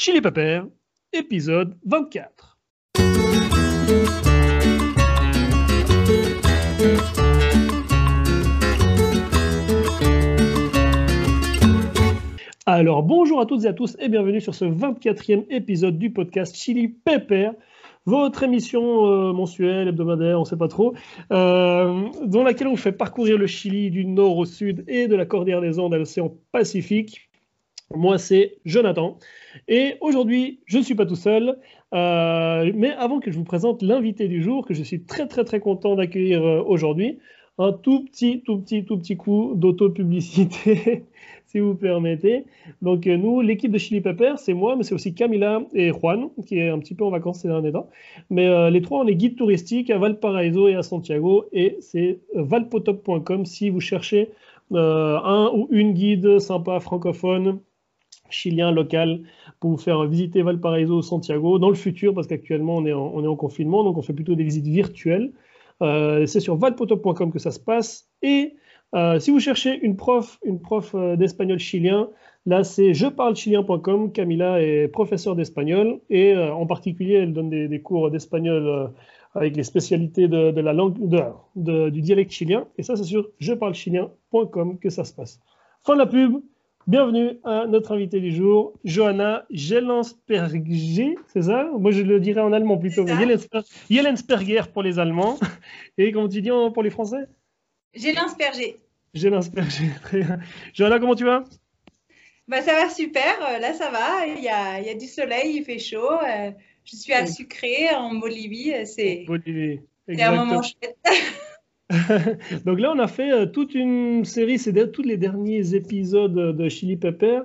Chili Pepper, épisode 24. Alors bonjour à toutes et à tous et bienvenue sur ce 24e épisode du podcast Chili Pepper, votre émission euh, mensuelle, hebdomadaire, on ne sait pas trop, euh, dans laquelle on fait parcourir le Chili du nord au sud et de la Cordillère des Andes à l'océan Pacifique. Moi, c'est Jonathan. Et aujourd'hui, je ne suis pas tout seul. Euh, mais avant que je vous présente l'invité du jour, que je suis très très très content d'accueillir euh, aujourd'hui, un tout petit, tout petit, tout petit coup d'auto-publicité, si vous permettez. Donc euh, nous, l'équipe de Chili Pepper, c'est moi, mais c'est aussi Camila et Juan, qui est un petit peu en vacances ces derniers temps. Mais les trois, on est guides touristiques à Valparaiso et à Santiago, et c'est valpotop.com si vous cherchez un ou une guide sympa francophone chilien local pour vous faire visiter Valparaiso Santiago dans le futur, parce qu'actuellement on, est en- confinement, donc on fait plutôt des visites virtuelles. Euh, c'est sur valpotop.com que ça se passe. Et euh, si vous cherchez une prof, une prof euh, d'espagnol chilien, là c'est jeparlechilien.com. Camila est professeure d'espagnol et en particulier elle donne des, cours d'espagnol avec les spécialités de, de la langue, de- de- du dialecte chilien. Et ça c'est sur jeparlechilien.com que ça se passe. Fin de la pub. Bienvenue à notre invité du jour, Johanna Jellensperger, c'est ça? Moi je le dirais en allemand plutôt, Jellensperger pour les Allemands. Et comment tu dis en- pour les Français? J'ai l'inspergé. Jellensperger, très bien. Johanna, comment tu vas? Bah, ça va super, euh, là ça va, il y a, il y a du soleil, il fait chaud. euh, je suis à. Sucré en Bolivie, euh, c'est Bolivie. c'est un moment chouette. Donc là, on a fait euh, toute une série, c'est de- tous les derniers épisodes de Chili Pepper.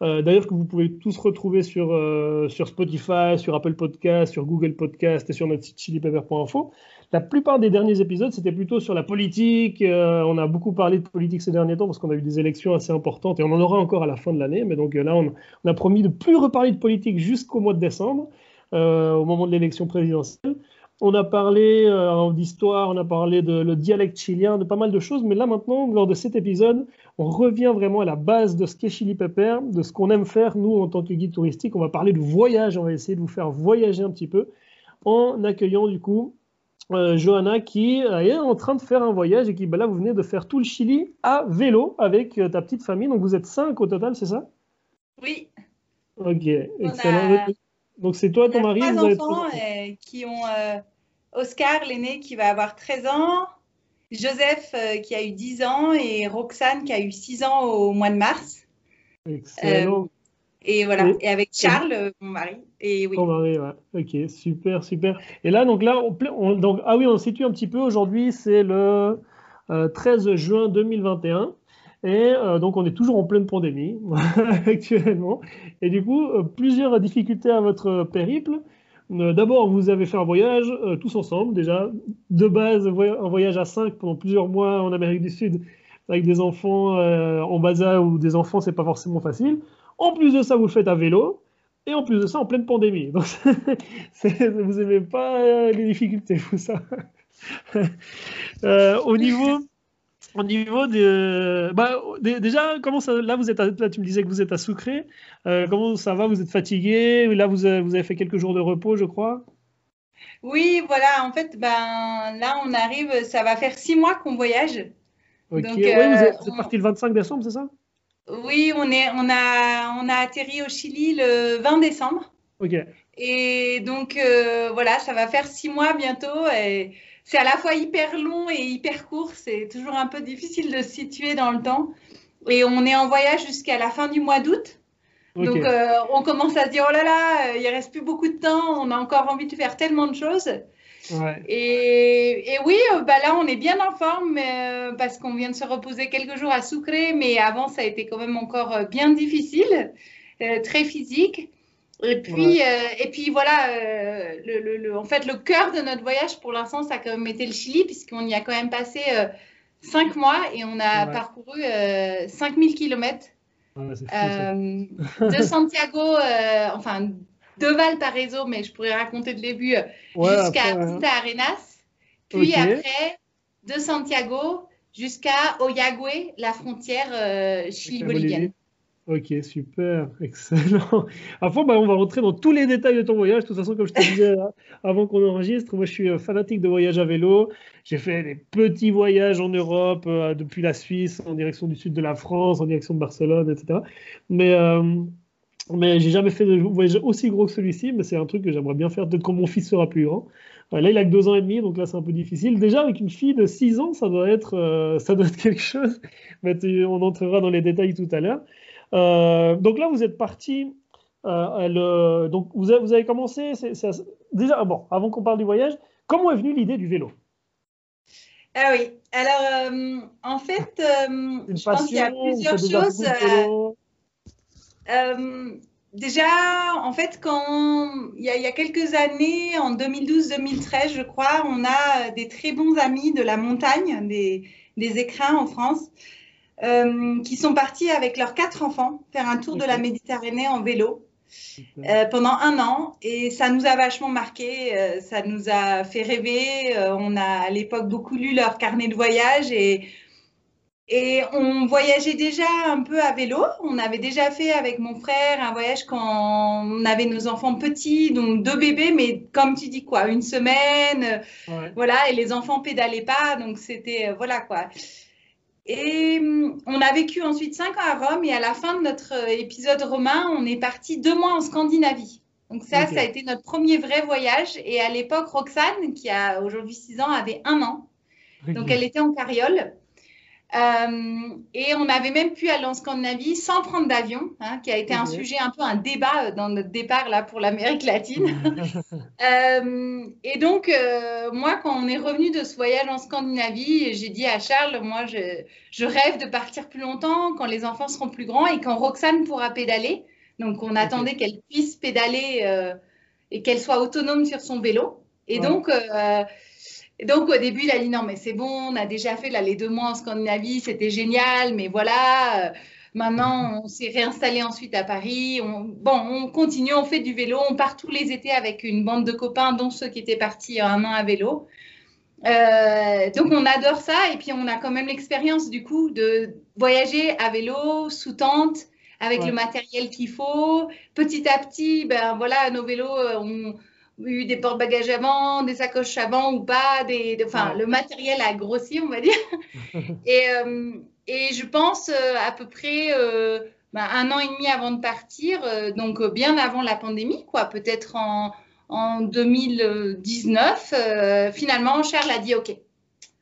Euh, D'ailleurs, que vous pouvez tous retrouver sur, euh, sur Spotify, sur Apple Podcast, sur Google Podcast et sur notre site chilipepper.info. La plupart des derniers épisodes, c'était plutôt sur la politique. On a beaucoup parlé de politique ces derniers temps parce qu'on a eu des élections assez importantes et on en aura encore à la fin de l'année. Mais donc là, on, on a promis de plus reparler de politique jusqu'au mois de décembre, au moment de l'élection présidentielle. On a parlé euh, d'histoire, on a parlé de le dialecte chilien, de pas mal de choses, mais là maintenant, lors de cet épisode, on revient vraiment à la base de ce qu'est Chili Pepper, de ce qu'on aime faire, nous, en tant que guide touristique. On va parler de voyage, on va essayer de vous faire voyager un petit peu, en accueillant du coup euh, Johanna qui euh, est en train de faire un voyage et qui, ben là, vous venez de faire tout le Chili à vélo avec euh, ta petite famille. Donc vous êtes cinq au total, c'est ça? Oui, Ok, On excellent. a- Donc c'est toi, on ton mari, trois vous avez enfants trois enfants. euh, qui ont euh, Oscar, l'aîné, qui va avoir 13 ans, Joseph, euh, qui a eu 10 ans, et Roxane, qui a eu 6 ans au mois de mars. Excellent. Et voilà, Et- et avec Charles, euh, mon mari. Et oui. Ton mari, ouais. Ok, super, super. Et là, donc là, on, donc, ah oui, on situe un petit peu. Aujourd'hui, c'est le euh, 13 juin 2021. Et euh, donc, on est toujours en pleine pandémie actuellement. Et du coup, euh, plusieurs difficultés à votre périple. Euh, D'abord, vous avez fait un voyage euh, tous ensemble, déjà. De base, un voyage à 5 pendant plusieurs mois en Amérique du Sud avec des enfants en bas âge ou des enfants, c'est pas forcément facile. En plus de ça, vous le faites à vélo. Et en plus de ça, en pleine pandémie. Donc, vous n'aimez pas les difficultés, vous, ça. Euh, au niveau, au niveau de, bah, dé- déjà, comment ça, là, vous êtes, à- là, tu me disais que vous êtes à Sucré. Euh, comment ça va? Vous êtes fatigué? Là, vous avez, vous avez fait quelques jours de repos, je crois. Oui, voilà, en fait, ben, là, on arrive, ça va faire six mois qu'on voyage. Ok. Donc, Ouais, euh, vous êtes, vous êtes on- parti le 25 décembre, c'est ça? Oui, on est, on a, on a atterri au Chili le 20 décembre. Ok. Et donc, euh, voilà, ça va faire six mois bientôt. Et c'est à la fois hyper long et hyper court. C'est toujours un peu difficile de se situer dans le temps. Et on est en voyage jusqu'à la fin du mois d'août. Donc, euh, on commence à se dire, oh là là, euh, il reste plus beaucoup de temps. On a encore envie de faire tellement de choses. Ouais. Et, et oui, euh, bah là, on est bien en forme euh, parce qu'on vient de se reposer quelques jours à Sucré, mais avant, ça a été quand même encore bien difficile, euh, très physique. Et puis, euh, et puis voilà, euh, le, le- le- en fait, le cœur de notre voyage pour l'instant, ça a quand même été le Chili, puisqu'on y a quand même passé euh, cinq mois et on a Ouais. parcouru euh, 5000 kilomètres Ouais, c'est fou, euh, de Santiago, euh, enfin de Valparaiso, mais je pourrais raconter le début, euh, Ouais, jusqu'à ouais. Punta Arenas, puis après de Santiago jusqu'à Oyagüe, la frontière euh, Chili-bolivienne. Ok, super, excellent. Enfin, bah, on va rentrer dans tous les détails de ton voyage. De toute façon, comme je te disais avant qu'on enregistre, moi je suis euh, fanatique de voyage à vélo. J'ai fait des petits voyages en Europe, euh, depuis la Suisse, en direction du sud de la France, en direction de Barcelone, etc. Mais, euh, mais j'ai jamais fait de voyage aussi gros que celui-ci, mais c'est un truc que j'aimerais bien faire, peut-être quand mon fils sera plus grand. Là, il a que deux ans et demi, donc là, c'est un peu difficile. Déjà, avec une fille de six ans, ça doit être, ça doit être quelque chose. On entrera dans les détails tout à l'heure. Euh, donc là, vous êtes parti. Euh, donc vous avez, vous avez commencé. déjà, bon, avant qu'on parle du voyage, comment est venue l'idée du vélo? Ah oui. Alors, euh, en fait, je pense qu'il y a plusieurs choses. déjà, en fait, quand il y, a, il y a quelques années, en 2012-2013, je crois, on a des très bons amis de la montagne, des, des écrins en France. Euh, qui sont partis avec leurs quatre enfants faire un tour de la Méditerranée en vélo euh, pendant un an. Et ça nous a vachement marqué, euh, ça nous a fait rêver. on a à l'époque beaucoup lu leur carnet de voyage et, et on voyageait déjà un peu à vélo. On avait déjà fait avec mon frère un voyage quand on avait nos enfants petits, donc deux bébés, mais comme tu dis quoi, une semaine, voilà, et les enfants pédalaient pas, donc c'était voilà quoi. Et hum, on a vécu ensuite cinq ans à Rome et à la fin de notre euh, épisode romain, on est parti deux mois en Scandinavie. Donc ça, ça a été notre premier vrai voyage. Et à l'époque, Roxane, qui a aujourd'hui six ans, avait un an. Donc elle était en carriole. Euh, et on avait même pu aller en Scandinavie sans prendre d'avion, hein, qui a été un sujet, un peu un débat euh, dans notre départ là pour l'Amérique latine. euh, et donc, euh, moi, quand on est revenu de ce voyage en Scandinavie, j'ai dit à Charles, moi, je, je, rêve de partir plus longtemps quand les enfants seront plus grands et quand Roxane pourra pédaler. Donc, on attendait qu'elle puisse pédaler et qu'elle soit autonome sur son vélo. Et ouais. donc, donc au début, il a dit non, mais c'est bon, on a déjà fait là, les deux mois en Scandinavie, c'était génial, mais voilà, euh, maintenant on s'est réinstallé ensuite à Paris. On, bon, on continue, on fait du vélo, on part tous les étés avec une bande de copains, dont ceux qui étaient partis un an à vélo. Euh, donc on adore ça et puis on a quand même l'expérience du coup de voyager à vélo sous tente avec ouais. le matériel qu'il faut. Petit à petit, ben voilà, nos vélos, euh, on, eu des porte-bagages avant, des sacoches avant ou pas, des, de, enfin, ouais. le matériel a grossi, on va dire. et, euh, et je pense euh, à peu près euh, bah, un an et demi avant de partir, donc bien avant la pandémie, quoi, peut-être en, en 2019, euh, finalement, Charles a dit OK.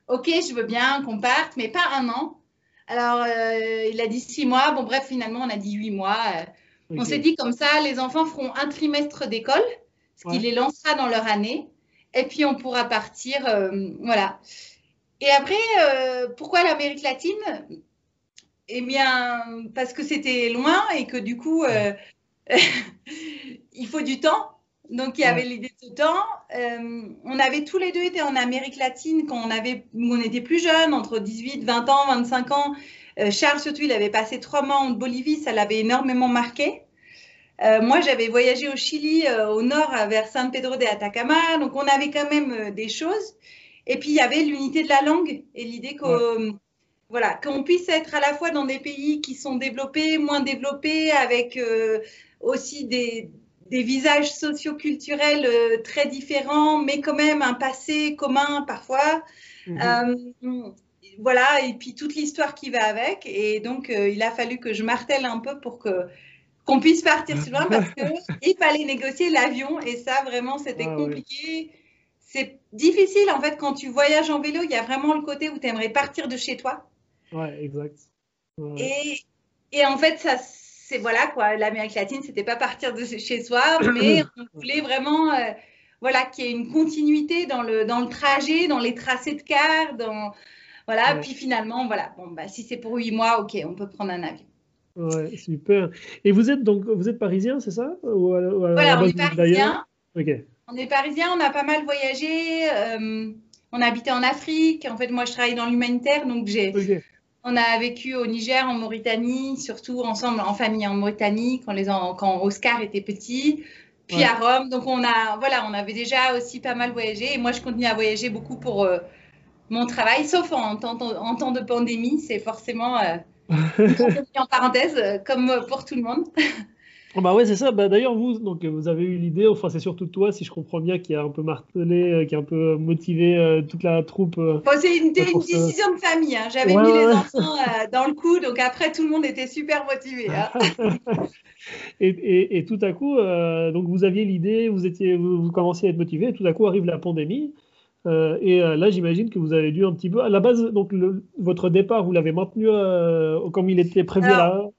OK, je veux bien qu'on parte, mais pas un an. Alors, il a dit six mois. Bon, bref, finalement, on a dit huit mois. Okay. On s'est dit comme ça, les enfants feront un trimestre d'école ce qui ouais. les lancera dans leur année. Et puis, on pourra partir. Euh, voilà. Et après, euh, pourquoi l'Amérique latine? Eh bien, parce que c'était loin et que du coup, euh, il faut du temps. Donc, il y avait l'idée de ce temps. Euh, on avait tous les deux été en Amérique latine quand on, avait, on était plus jeunes, entre 18, 20 ans, 25 ans. Euh, Charles, surtout, il avait passé trois mois en Bolivie. Ça l'avait énormément marqué. Euh, moi, j'avais voyagé au Chili, euh, au nord, vers San Pedro de Atacama. Donc, on avait quand même euh, des choses. Et puis, il y avait l'unité de la langue et l'idée qu'on ouais. voilà, qu'on puisse être à la fois dans des pays qui sont développés, moins développés, avec aussi des, des visages socioculturels très différents, mais quand même un passé commun parfois. -hmm. voilà, et puis toute l'histoire qui va avec. Et donc, il a fallu que je martèle un peu pour que qu'on puisse partir si loin parce qu'il fallait négocier l'avion et ça vraiment c'était ah, compliqué. Oui. C'est difficile en fait quand tu voyages en vélo, il y a vraiment le côté où tu aimerais partir de chez toi. Ouais, exact. Ouais. Et, et en fait, ça c'est voilà quoi, l'Amérique latine, c'était pas partir de chez soi, mais on voulait vraiment euh, voilà qu'il y ait une continuité dans le dans le trajet, dans les tracés de car, dans voilà, ouais. puis finalement voilà, bon bah si c'est pour huit mois, OK, on peut prendre un avion. Ouais, super. Et vous êtes donc vous êtes parisien, c'est ça? Ou à, ou à Voilà, on est parisien. On est parisien, on a pas mal voyagé. Euh, on a habité en Afrique. En fait, moi, je travaille dans l'humanitaire, donc j'ai. Okay. On a vécu au Niger, en Mauritanie, surtout ensemble en famille en Mauritanie quand les quand Oscar était petit. Puis ouais. à Rome, donc on a voilà, on avait déjà aussi pas mal voyagé. Et moi, je continue à voyager beaucoup pour euh, mon travail, sauf en temps, en temps de pandémie, c'est forcément euh, en parenthèse, comme pour tout le monde. Oh, bah ouais, c'est ça. Bah, D'ailleurs, vous, donc, vous avez eu l'idée, enfin, c'est surtout toi, si je comprends bien, qui a un peu martelé, euh, qui a un peu motivé euh, toute la troupe. Euh, c'est une, décision de famille. Hein. J'avais mis les enfants dans le coup, donc après, tout le monde était super motivé. Hein. et, et, et, tout à coup, donc vous aviez l'idée, vous, étiez, vous, vous commenciez à être motivé, et tout à coup arrive la pandémie. Euh, et euh, là, j'imagine que vous avez dû un petit peu. À la base, donc votre départ, vous l'avez maintenu euh, comme il était prévu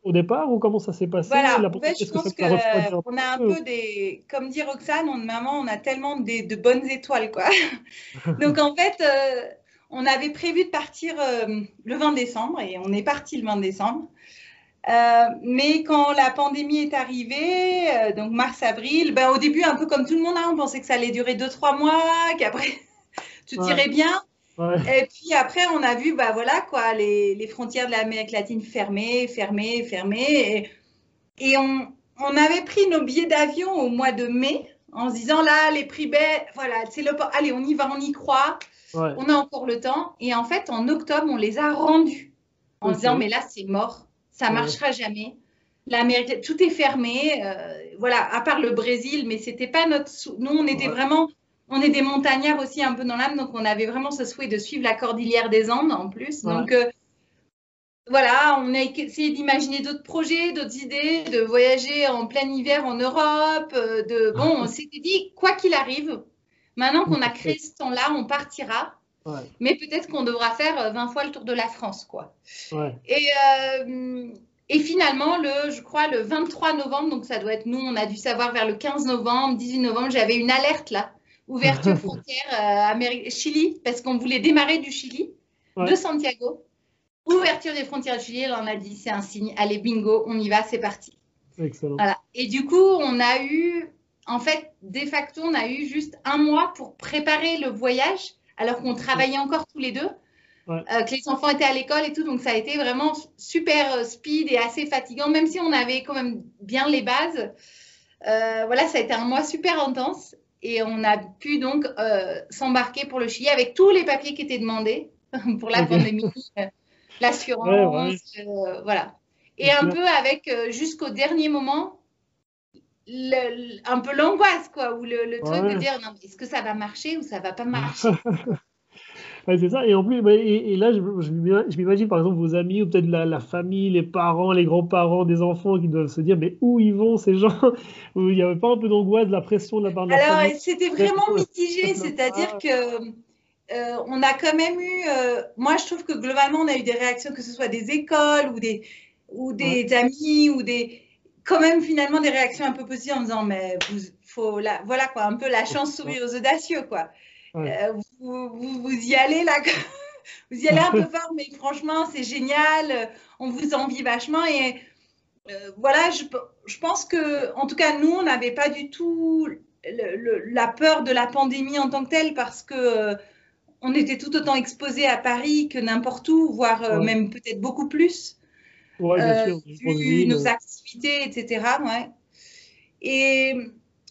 au départ, ou comment ça s'est passé? Voilà. en fait, je pense qu'on a un peu? des, comme dit Roxane, on, maman, on a tellement de bonnes étoiles, quoi. donc en fait, on avait prévu de partir le 20 décembre, et on est parti le 20 décembre. mais quand la pandémie est arrivée, donc mars-avril, ben, au début, un peu comme tout le monde, hein, on pensait que ça allait durer 2-3 mois, qu'après tout irait bien. Et puis après, on a vu, bah voilà quoi, les, les frontières de l'Amérique latine fermées, fermées, fermées. Et, et on, on, avait pris nos billets d'avion au mois de mai en se disant là, les prix baissent, voilà, c'est le, allez, on y va, on y croit, on a encore le temps. Et en fait, en octobre, on les a rendus en se disant mais là, c'est mort, ça marchera jamais. L'Amérique, tout est fermé, euh, voilà, à part le Brésil, mais c'était pas notre, nous, on était vraiment on est des montagnards aussi un peu dans l'âme, donc on avait vraiment ce souhait de suivre la cordillère des Andes en plus. Donc euh, voilà, on a essayé d'imaginer d'autres projets, d'autres idées, de voyager en plein hiver en Europe. Euh, de bon, on s'était dit quoi qu'il arrive, maintenant qu'on a créé ce temps-là, on partira. Mais peut-être qu'on devra faire 20 euh, fois le tour de la France, quoi. Et, et finalement, le, je crois, le 23 novembre, donc ça doit être nous, on a dû savoir vers le 15 novembre, 18 novembre, j'avais une alerte là ouverture frontière euh, Chili, parce qu'on voulait démarrer du Chili, de Santiago. Ouverture des frontières du Chili, on a dit c'est un signe, allez bingo, on y va, c'est parti. Excellent. Et du coup, on a eu, en fait, de facto, on a eu juste un mois pour préparer le voyage, alors qu'on travaillait encore tous les deux. Euh, que les enfants étaient à l'école et tout, donc ça a été vraiment super euh, speed et assez fatigant, même si on avait quand même bien les bases. Euh, voilà, ça a été un mois super intense et on a pu donc euh, s'embarquer pour le Chili avec tous les papiers qui étaient demandés pour la pandémie, euh, l'assurance, euh, voilà. Et un peu avec jusqu'au dernier moment un peu l'angoisse quoi, ou le, truc de dire non, est-ce que ça va marcher ou ça va pas marcher? C'est ça. Et en plus, et, là, je, je m'imagine par exemple vos amis ou peut-être la, famille, les parents, les grands-parents des enfants qui doivent se dire mais où ils vont ces gens? Il n'y avait pas un peu d'angoisse, de la pression de la part de la Alors, c'était vraiment mitigé, c'est-à-dire que. Euh, on a quand même eu, euh, moi je trouve que globalement on a eu des réactions, que ce soit des écoles ou des, ou des amis ou des, quand même finalement des réactions un peu positives en disant mais vous, faut la, voilà quoi, un peu la chance sourit aux audacieux quoi. Euh, vous, vous, y allez là, vous y allez un peu fort, mais franchement, c'est génial. On vous envie vachement. Et euh, voilà, je, je, pense que, en tout cas, nous, on n'avait pas du tout la peur de la pandémie en tant que telle parce que euh, on était tout autant exposé à Paris que n'importe où, voire même peut-être beaucoup plus. Ouais, bien sûr, vu nos activités, etc. Ouais. Et,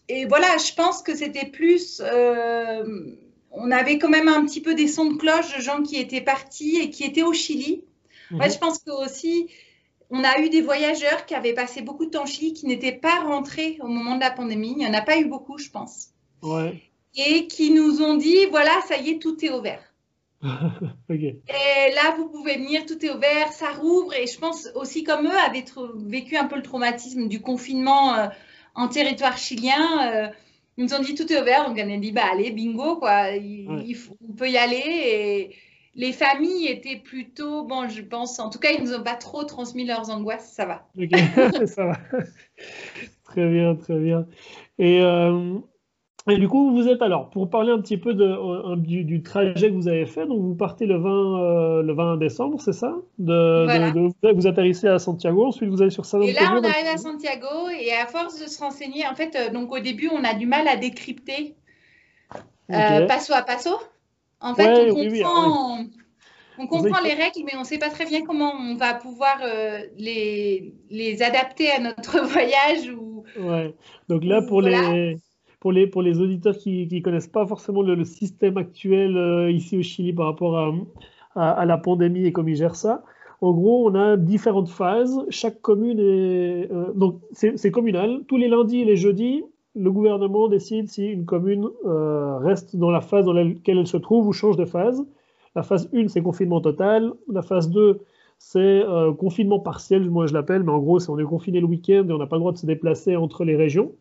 et, voilà, je pense que c'était plus on avait quand même un petit peu des sons de cloche de gens qui étaient partis et qui étaient au Chili. Mhm. je pense que aussi, on a eu des voyageurs qui avaient passé beaucoup de temps au Chili qui n'étaient pas rentrés au moment de la pandémie. Il n'y en a pas eu beaucoup, je pense. Et qui nous ont dit voilà, ça y est, tout est ouvert. Et là, vous pouvez venir, tout est ouvert, ça rouvre. Et je pense aussi, comme eux, avaient vécu un peu le traumatisme du confinement euh, en territoire chilien. Euh, ils nous ont dit tout est ouvert, donc on a dit bah allez, bingo quoi, il, on peut y aller. Et les familles étaient plutôt, bon, je pense, en tout cas, ils nous ont pas trop transmis leurs angoisses, ça va. ça va. très bien, très bien. Et euh, et du coup, vous êtes alors, pour parler un petit peu de, du, trajet que vous avez fait, donc vous partez le 20, euh, le 20 décembre, c'est ça? De, Vous atterrissez à Santiago, ensuite vous allez sur San Antonio. Et là, on arrive à Santiago, et à force de se renseigner, en fait, euh, donc au début, on a du mal à décrypter euh, passo à passo. En fait, on comprend, on comprend les règles, mais on ne sait pas très bien comment on va pouvoir les, les adapter à notre voyage. Ou, ouais. Donc là, pour les pour les, auditeurs qui ne connaissent pas forcément le, système actuel euh, ici au Chili par rapport à, la pandémie et comment ils gèrent ça, En gros, on a différentes phases. Chaque commune est. Euh, donc, c'est communal. Tous les lundis et les jeudis, le gouvernement décide si une commune euh, reste dans la phase dans laquelle elle se trouve ou change de phase. La phase 1, c'est confinement total. La phase 2, c'est euh, confinement partiel, moi je l'appelle, mais en gros, c'est on est confiné le week-end et on n'a pas le droit de se déplacer entre les régions.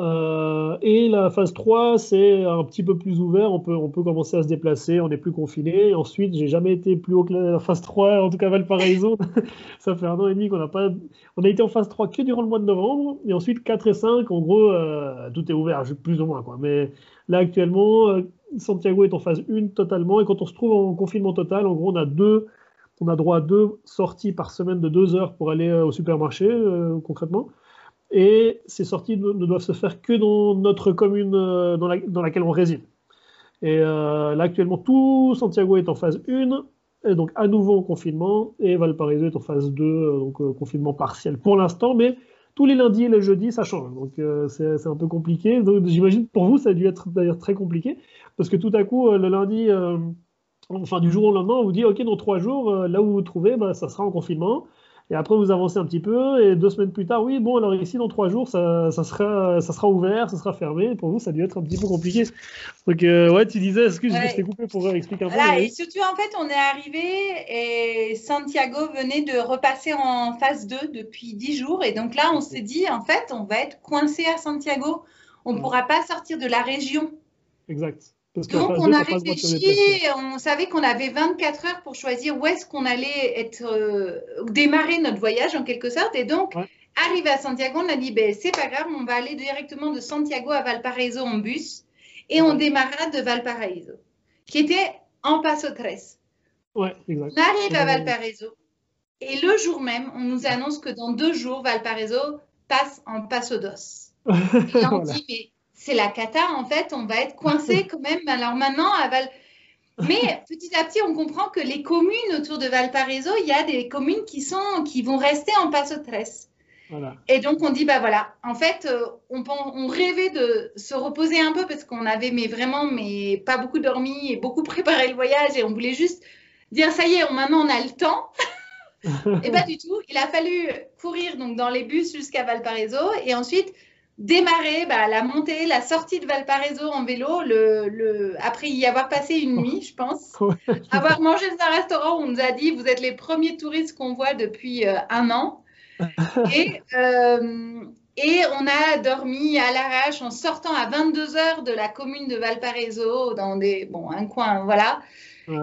Euh, et la phase 3, c'est un petit peu plus ouvert, on peut, on peut commencer à se déplacer, on n'est plus confiné. Ensuite, j'ai jamais été plus haut que la phase 3, en tout cas Valparaiso. ça fait un an et demi qu'on n'a pas. On a été en phase 3 que durant le mois de novembre, et ensuite 4 et 5, en gros, euh, tout est ouvert, plus ou moins. Quoi. Mais là, actuellement, euh, Santiago est en phase 1 totalement, et quand on se trouve en confinement total, en gros, on a deux. On a droit à deux sorties par semaine de deux heures pour aller au supermarché, concrètement. Et ces sorties ne, doivent se faire que dans notre commune euh, dans, laquelle on réside. Et euh, là, actuellement, tout Santiago est en phase 1, et donc à nouveau en confinement, et Valparaiso est en phase 2, euh, donc confinement partiel pour l'instant, mais tous les lundis et les jeudis, ça change. Donc c'est un peu compliqué. J'imagine pour vous, ça a dû être d'ailleurs très compliqué, parce que tout à coup, le lundi, enfin du jour au lendemain, on vous dit, OK, dans trois jours, là où vous vous trouvez, bah, ça sera en confinement. Et après, vous avancez un petit peu, et deux semaines plus tard, oui, bon, alors ici, dans trois jours, ça, ça, sera, ça sera ouvert, ça sera fermé. Pour vous, ça a dû être un petit peu compliqué. Donc, euh, ouais, tu disais, excuse, moi je t'ai coupé pour expliquer un peu. Voilà, et surtout, en fait, on est arrivé et Santiago venait de repasser en phase 2 depuis dix jours. Et donc là, on s'est dit, en fait, on va être coincé à Santiago. On ne pourra pas sortir de la région. Exact. Donc, on a réfléchi, on savait qu'on avait 24 heures pour choisir où est-ce qu'on allait être, euh, démarrer notre voyage en quelque sorte. Et donc, arrivé à Santiago, on a dit, ben, c'est pas grave, on va aller directement de Santiago à Valparaiso en bus et on démarra de Valparaiso, qui était en Paso Tres. Ouais, exact. On arrive à Valparaiso et le jour même, on nous annonce que dans deux jours, Valparaiso passe en Paso Dos. Et on dit, mais c'est la cata, en fait, on va être coincé quand même. Alors maintenant, à Val... Mais petit à petit, on comprend que les communes autour de Valparaiso, il y a des communes qui, sont, qui vont rester en Paso Tres. Et donc, on dit, bah voilà, en fait, euh, on, on rêvait de se reposer un peu parce qu'on avait mais vraiment mais pas beaucoup dormi et beaucoup préparé le voyage et on voulait juste dire, ça y est, maintenant on a le temps. et pas du tout. Il a fallu courir donc dans les bus jusqu'à Valparaiso et ensuite démarrer bah, la montée, la sortie de Valparaiso en vélo, le, après y avoir passé une nuit, je pense, avoir mangé dans un restaurant où on nous a dit vous êtes les premiers touristes qu'on voit depuis euh, un an. Et, euh, et on a dormi à l'arrache en sortant à 22 heures de la commune de Valparaiso, dans des, bon, un coin, voilà.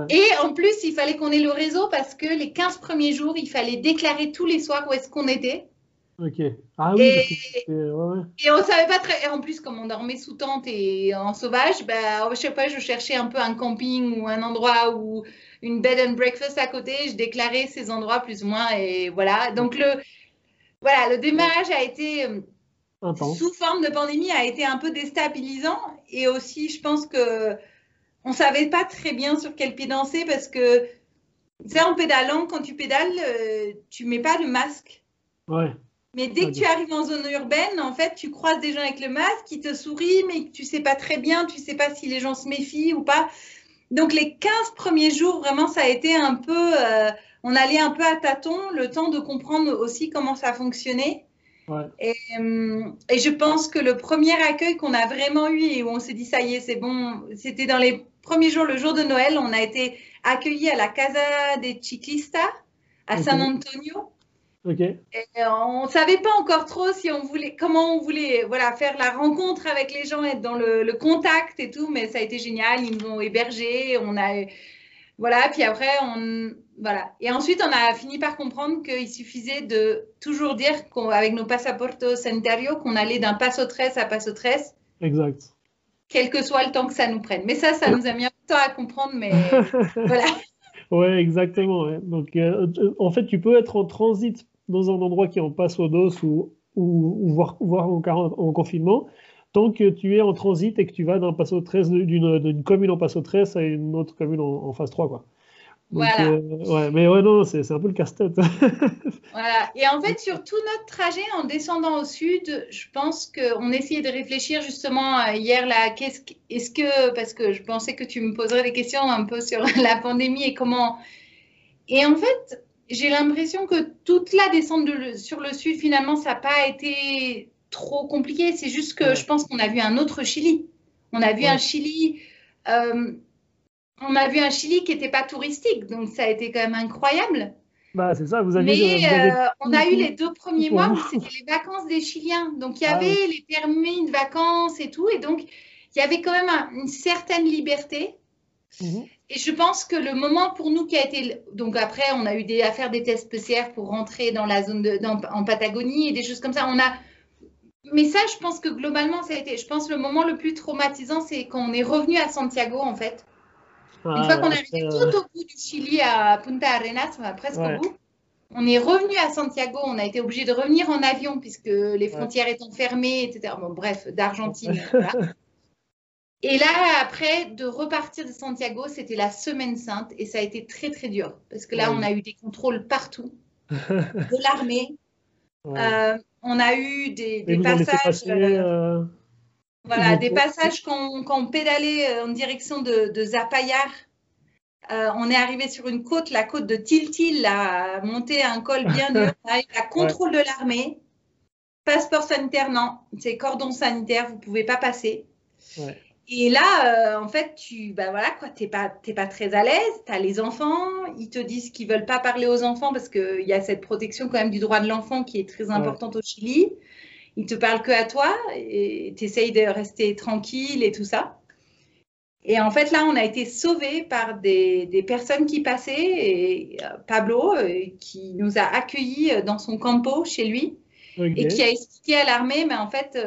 Et en plus, il fallait qu'on ait le réseau parce que les 15 premiers jours, il fallait déclarer tous les soirs où est-ce qu'on était. Ok. Ah oui. Et, ouais, et on savait pas très. Et en plus, comme on dormait sous tente et en sauvage, bah, je sais pas, je cherchais un peu un camping ou un endroit où une bed and breakfast à côté. Je déclarais ces endroits plus ou moins et voilà. Donc le, voilà, le démarrage a été euh, sous forme de pandémie a été un peu déstabilisant et aussi, je pense que on savait pas très bien sur quel pied danser parce que tu sais, en pédalant, quand tu pédales, euh, tu mets pas de masque. Ouais. Mais dès que tu arrives en zone urbaine, en fait, tu croises des gens avec le masque qui te sourient, mais tu sais pas très bien, tu sais pas si les gens se méfient ou pas. Donc les 15 premiers jours, vraiment, ça a été un peu, euh, on allait un peu à tâtons, le temps de comprendre aussi comment ça fonctionnait. Ouais. Et, euh, et, je pense que le premier accueil qu'on a vraiment eu et où on s'est dit ça y est, c'est bon, c'était dans les premiers jours, le jour de Noël, on a été accueillis à la Casa des Ciclistas à San Antonio. Et on ne savait pas encore trop si on voulait, comment on voulait voilà, faire la rencontre avec les gens, être dans le, contact et tout, mais ça a été génial. Ils nous ont hébergés, on a, voilà, puis après, on, voilà. Et ensuite, on a fini par comprendre qu'il suffisait de toujours dire qu'avec nos passaportos sanitarios, qu'on allait d'un passo 13 à passo 13. Exact. Quel que soit le temps que ça nous prenne. Mais ça, ça nous a mis un peu de temps à comprendre, mais voilà. Ouais, exactement. Donc, euh, en fait, tu peux être en transit dans un endroit qui est en passe au dos ou, ou, voire, en, en, confinement, tant que tu es en transit et que tu vas d'un passo 13 d'une commune en passo 13 à une autre commune en, phase 3 quoi. voilà. Euh, ouais, mais ouais, non, c'est un peu le casse-tête. voilà. Et en fait, sur tout notre trajet en descendant au sud, je pense qu'on essayait de réfléchir justement euh, hier là. Qu'est-ce est-ce que parce que je pensais que tu me poserais des questions un peu sur la pandémie et comment Et en fait, j'ai l'impression que toute la descente sur le sud, finalement, ça n'a pas été trop compliqué. C'est juste que je pense qu'on a vu un autre Chili. On a vu un Chili. Euh, on a vu un Chili qui n'était pas touristique, donc ça a été quand même incroyable. Bah, c'est ça, vous avez. Mais euh, on a eu les deux premiers mois où c'était les vacances des Chiliens. Donc il y ah avait les permis de vacances et tout. Et donc il y avait quand même une certaine liberté. Mhm. Et je pense que le moment pour nous qui a été. Donc après, on a eu des, à faire des tests PCR pour rentrer dans la zone de, en Patagonie et des choses comme ça. On a. Mais ça, je pense que globalement, ça a été. Je pense que le moment le plus traumatisant, c'est quand on est revenu à Santiago, en fait. Une fois qu'on est arrivé tout au bout du Chili à Punta Arenas, presque au bout, on est revenu à Santiago. On a été obligé de revenir en avion puisque les frontières étant fermées, etc. Bon, bref, d'Argentine. Et là, après, de repartir de Santiago, c'était la semaine sainte et ça a été très, très dur parce que là, on a eu des contrôles partout de l'armée. Euh, on a eu des, passages. Euh, euh, voilà, des passages quand, on pédalait en direction de, de Zapallar. on est arrivé sur une côte, la côte de Tiltil, là, monté un col bien dur. la contrôle de l'armée. Passeport sanitaire, non. C'est cordon sanitaire, vous ne pouvez pas passer. Ouais. Et là, euh, en fait, tu, bah voilà, quoi, t'es pas, pas très à l'aise. Tu as les enfants, ils te disent qu'ils veulent pas parler aux enfants parce qu'il y a cette protection quand même du droit de l'enfant qui est très importante au Chili. Ils te parlent que à toi et tu essayes de rester tranquille et tout ça. Et en fait, là, on a été sauvés par des, des personnes qui passaient et euh, Pablo, euh, qui nous a accueillis dans son campo chez lui et qui a expliqué à l'armée, mais en fait,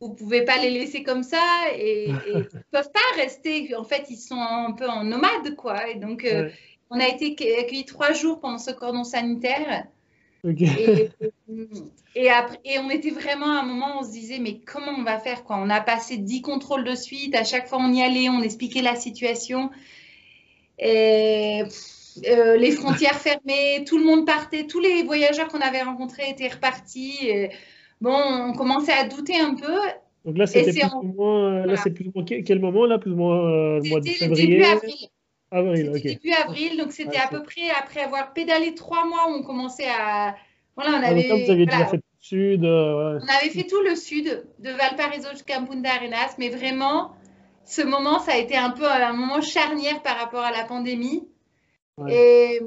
vous pouvez pas les laisser comme ça et, ils peuvent pas rester. En fait, ils sont un peu en nomade, quoi. Et donc, euh, on a été accueillis trois jours pendant ce cordon sanitaire. Et, après, et on était vraiment à un moment où on se disait, mais comment on va faire quoi? On a passé dix contrôles de suite, à chaque fois on y allait, on expliquait la situation. Et euh, les frontières fermées, tout le monde partait, tous les voyageurs qu'on avait rencontrés étaient repartis. Et, bon, on commençait à douter un peu. Donc là, c'était plus, là, c'est plus ou moins quel moment là, plus ou moins euh, le mois de février? Début avril. Avril, ok. Début avril, donc c'était à peu près après avoir pédalé trois mois où on commençait à. Voilà, on avait. vous aviez déjà fait tout le sud. Euh, on avait fait tout le sud, de Valparaiso jusqu'à Punta Arenas, mais vraiment, ce moment, ça a été un peu un moment charnière par rapport à la pandémie. Et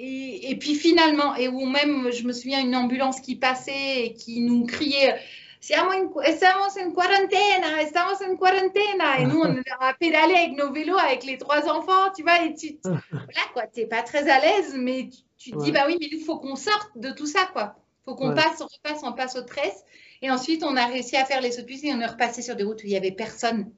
et, puis finalement, et où même, je me souviens, une ambulance qui passait et qui nous criait Siamo en, estamos en quarantaine, estamos en quarantaine. Et nous, on a pédalé avec nos vélos, avec les trois enfants, tu vois. Et tu, voilà, quoi, t'es pas très à l'aise, mais tu, te dis, bah oui, mais il faut qu'on sorte de tout ça, quoi. faut qu'on passe, on repasse, on passe aux tresses. Et ensuite, on a réussi à faire les sauts et on est repassé sur des routes où il y avait personne.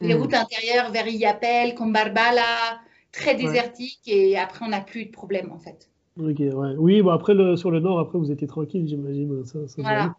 Les hmm. routes intérieures vers Iapel, Combarbala, très désertique et après on n'a plus de problème en fait. Ok, ouais. Oui, bon, après le, sur le nord, après vous étiez tranquille, j'imagine. Ça, voilà.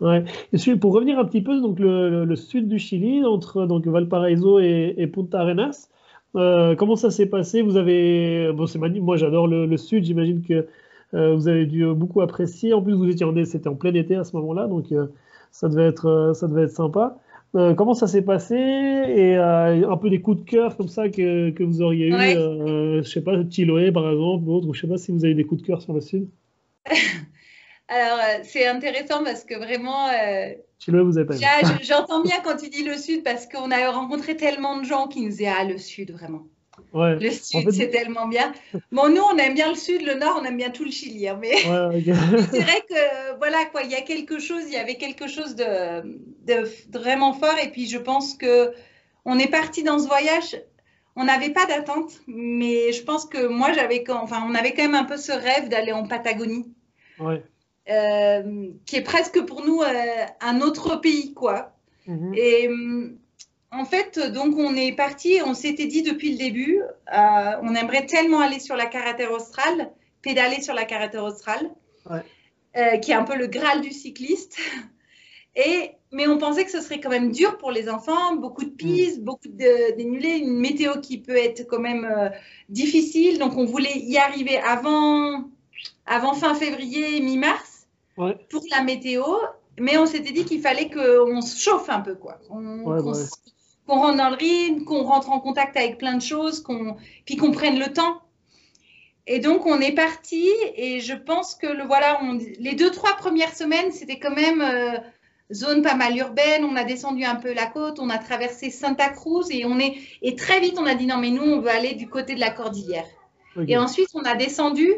Ouais. Et pour revenir un petit peu, donc le, le, sud du Chili, entre donc Valparaiso et, et Punta Arenas, euh, comment ça s'est passé? Vous avez, bon, c'est magnifique. Moi, j'adore le, sud. J'imagine que euh, vous avez dû beaucoup apprécier. En plus, vous étiez en, c'était en plein été à ce moment-là, donc euh, ça devait être, ça devait être sympa. Euh, comment ça s'est passé et euh, un peu des coups de cœur comme ça que, que vous auriez eu, euh, je sais pas, Chiloé par exemple, ou autre, ou je sais pas si vous avez des coups de cœur sur le sud. Alors, c'est intéressant parce que vraiment. Chiloé, vous avez pas J'entends bien quand tu dis le sud parce qu'on a rencontré tellement de gens qui nous disaient Ah, le sud, vraiment. Le sud, c'est tellement bien. Bon, nous, on aime bien le sud, le nord, on aime bien tout le Chili. Hein, mais c'est vrai que, voilà, quoi, il y a quelque chose, il y avait quelque chose de, de vraiment fort. Et puis, je pense que on est parti dans ce voyage. On n'avait pas d'attente, mais je pense que moi, j'avais, enfin, on avait quand même un peu ce rêve d'aller en Patagonie. Euh, qui est presque pour nous euh, un autre pays, quoi. Mhm. Et hum, en fait, donc on est parti, on s'était dit depuis le début, euh, on aimerait tellement aller sur la carretera austral, pédaler sur la carretera austral, euh, qui est un peu le graal du cycliste. Et, mais on pensait que ce serait quand même dur pour les enfants, beaucoup de pistes, mm. beaucoup de dénulés, une météo qui peut être quand même euh, difficile. Donc on voulait y arriver avant, avant fin février, mi-mars, pour la météo. Mais on s'était dit qu'il fallait qu'on se chauffe un peu, quoi qu'on rentre dans le rythme, qu'on rentre en contact avec plein de choses, qu'on puis qu'on prenne le temps. Et donc, on est parti et je pense que le voilà, on, les deux, trois premières semaines, c'était quand même euh, zone pas mal urbaine. On a descendu un peu la côte, on a traversé Santa Cruz et on est, et très vite, on a dit non, mais nous, on veut aller du côté de la cordillère. Et ensuite, on a descendu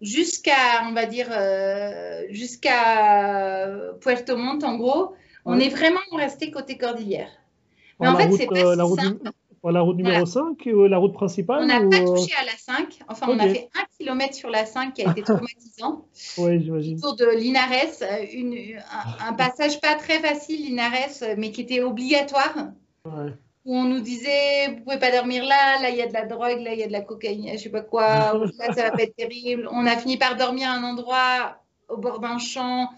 jusqu'à, on va dire, euh, jusqu'à Puerto Montt, en gros. On est vraiment resté côté cordillère. Mais en, fait, c'est pas euh, la route, la route numéro 5 ou la route principale On n'a pas euh, touché à la 5. Enfin, on a fait un kilomètre sur la 5 qui a été traumatisant. oui, j'imagine. Autour de Linares, une, un, passage pas très facile, Linares, mais qui était obligatoire. Ouais. Où on nous disait, vous pouvez pas dormir là, là il y a de la drogue, là il y a de la cocaïne, je sais pas quoi, là ça va pas être terrible. On a fini par dormir à un endroit au bord d'un champ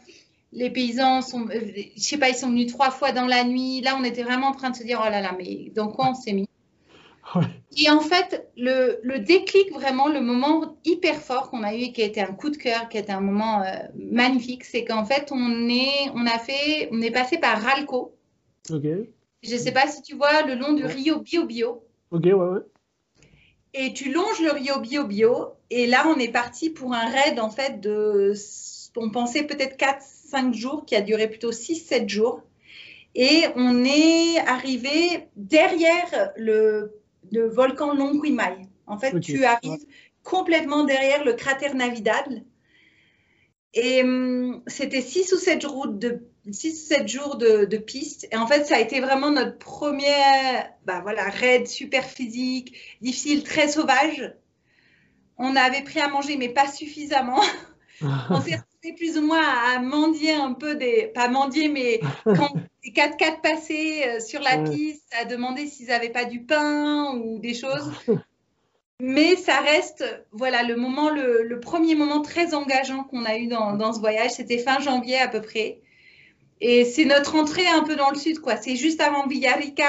les paysans sont, euh, je sais pas, ils sont venus trois fois dans la nuit. Là, on était vraiment en train de se dire, oh là là, mais dans quoi on s'est mis? Et en fait, le, le, déclic, vraiment, le moment hyper fort qu'on a eu et qui a été un coup de cœur, qui a été un moment euh, magnifique, c'est qu'en fait, on est, on a fait, on est passé par Ralco. Ok. Je ne sais pas si tu vois le long du Rio Bio Bio. Ok, ouais, ouais. Et tu longes le Rio Bio Bio. Et là, on est parti pour un raid, en fait, de, on pensait peut-être 4, 5 jours, qui a duré plutôt 6-7 jours. Et on est arrivé derrière le, volcan Lonquimay. En fait, tu arrives complètement derrière le cratère Navidad. Et hum, c'était 6 ou 7 jours de, 6 7 jours de, de, piste. Et en fait, ça a été vraiment notre premier bah voilà, raid super physique, difficile, très sauvage. On avait pris à manger, mais pas suffisamment. on s'est plus ou moins à mendier un peu des, pas mendier, mais quand les 4x4 passaient sur la piste, à demander s'ils n'avaient pas du pain ou des choses. Mais ça reste, voilà, le moment, le, premier moment très engageant qu'on a eu dans, ce voyage, c'était fin janvier à peu près. Et c'est notre entrée un peu dans le sud, quoi. C'est juste avant Villarrica.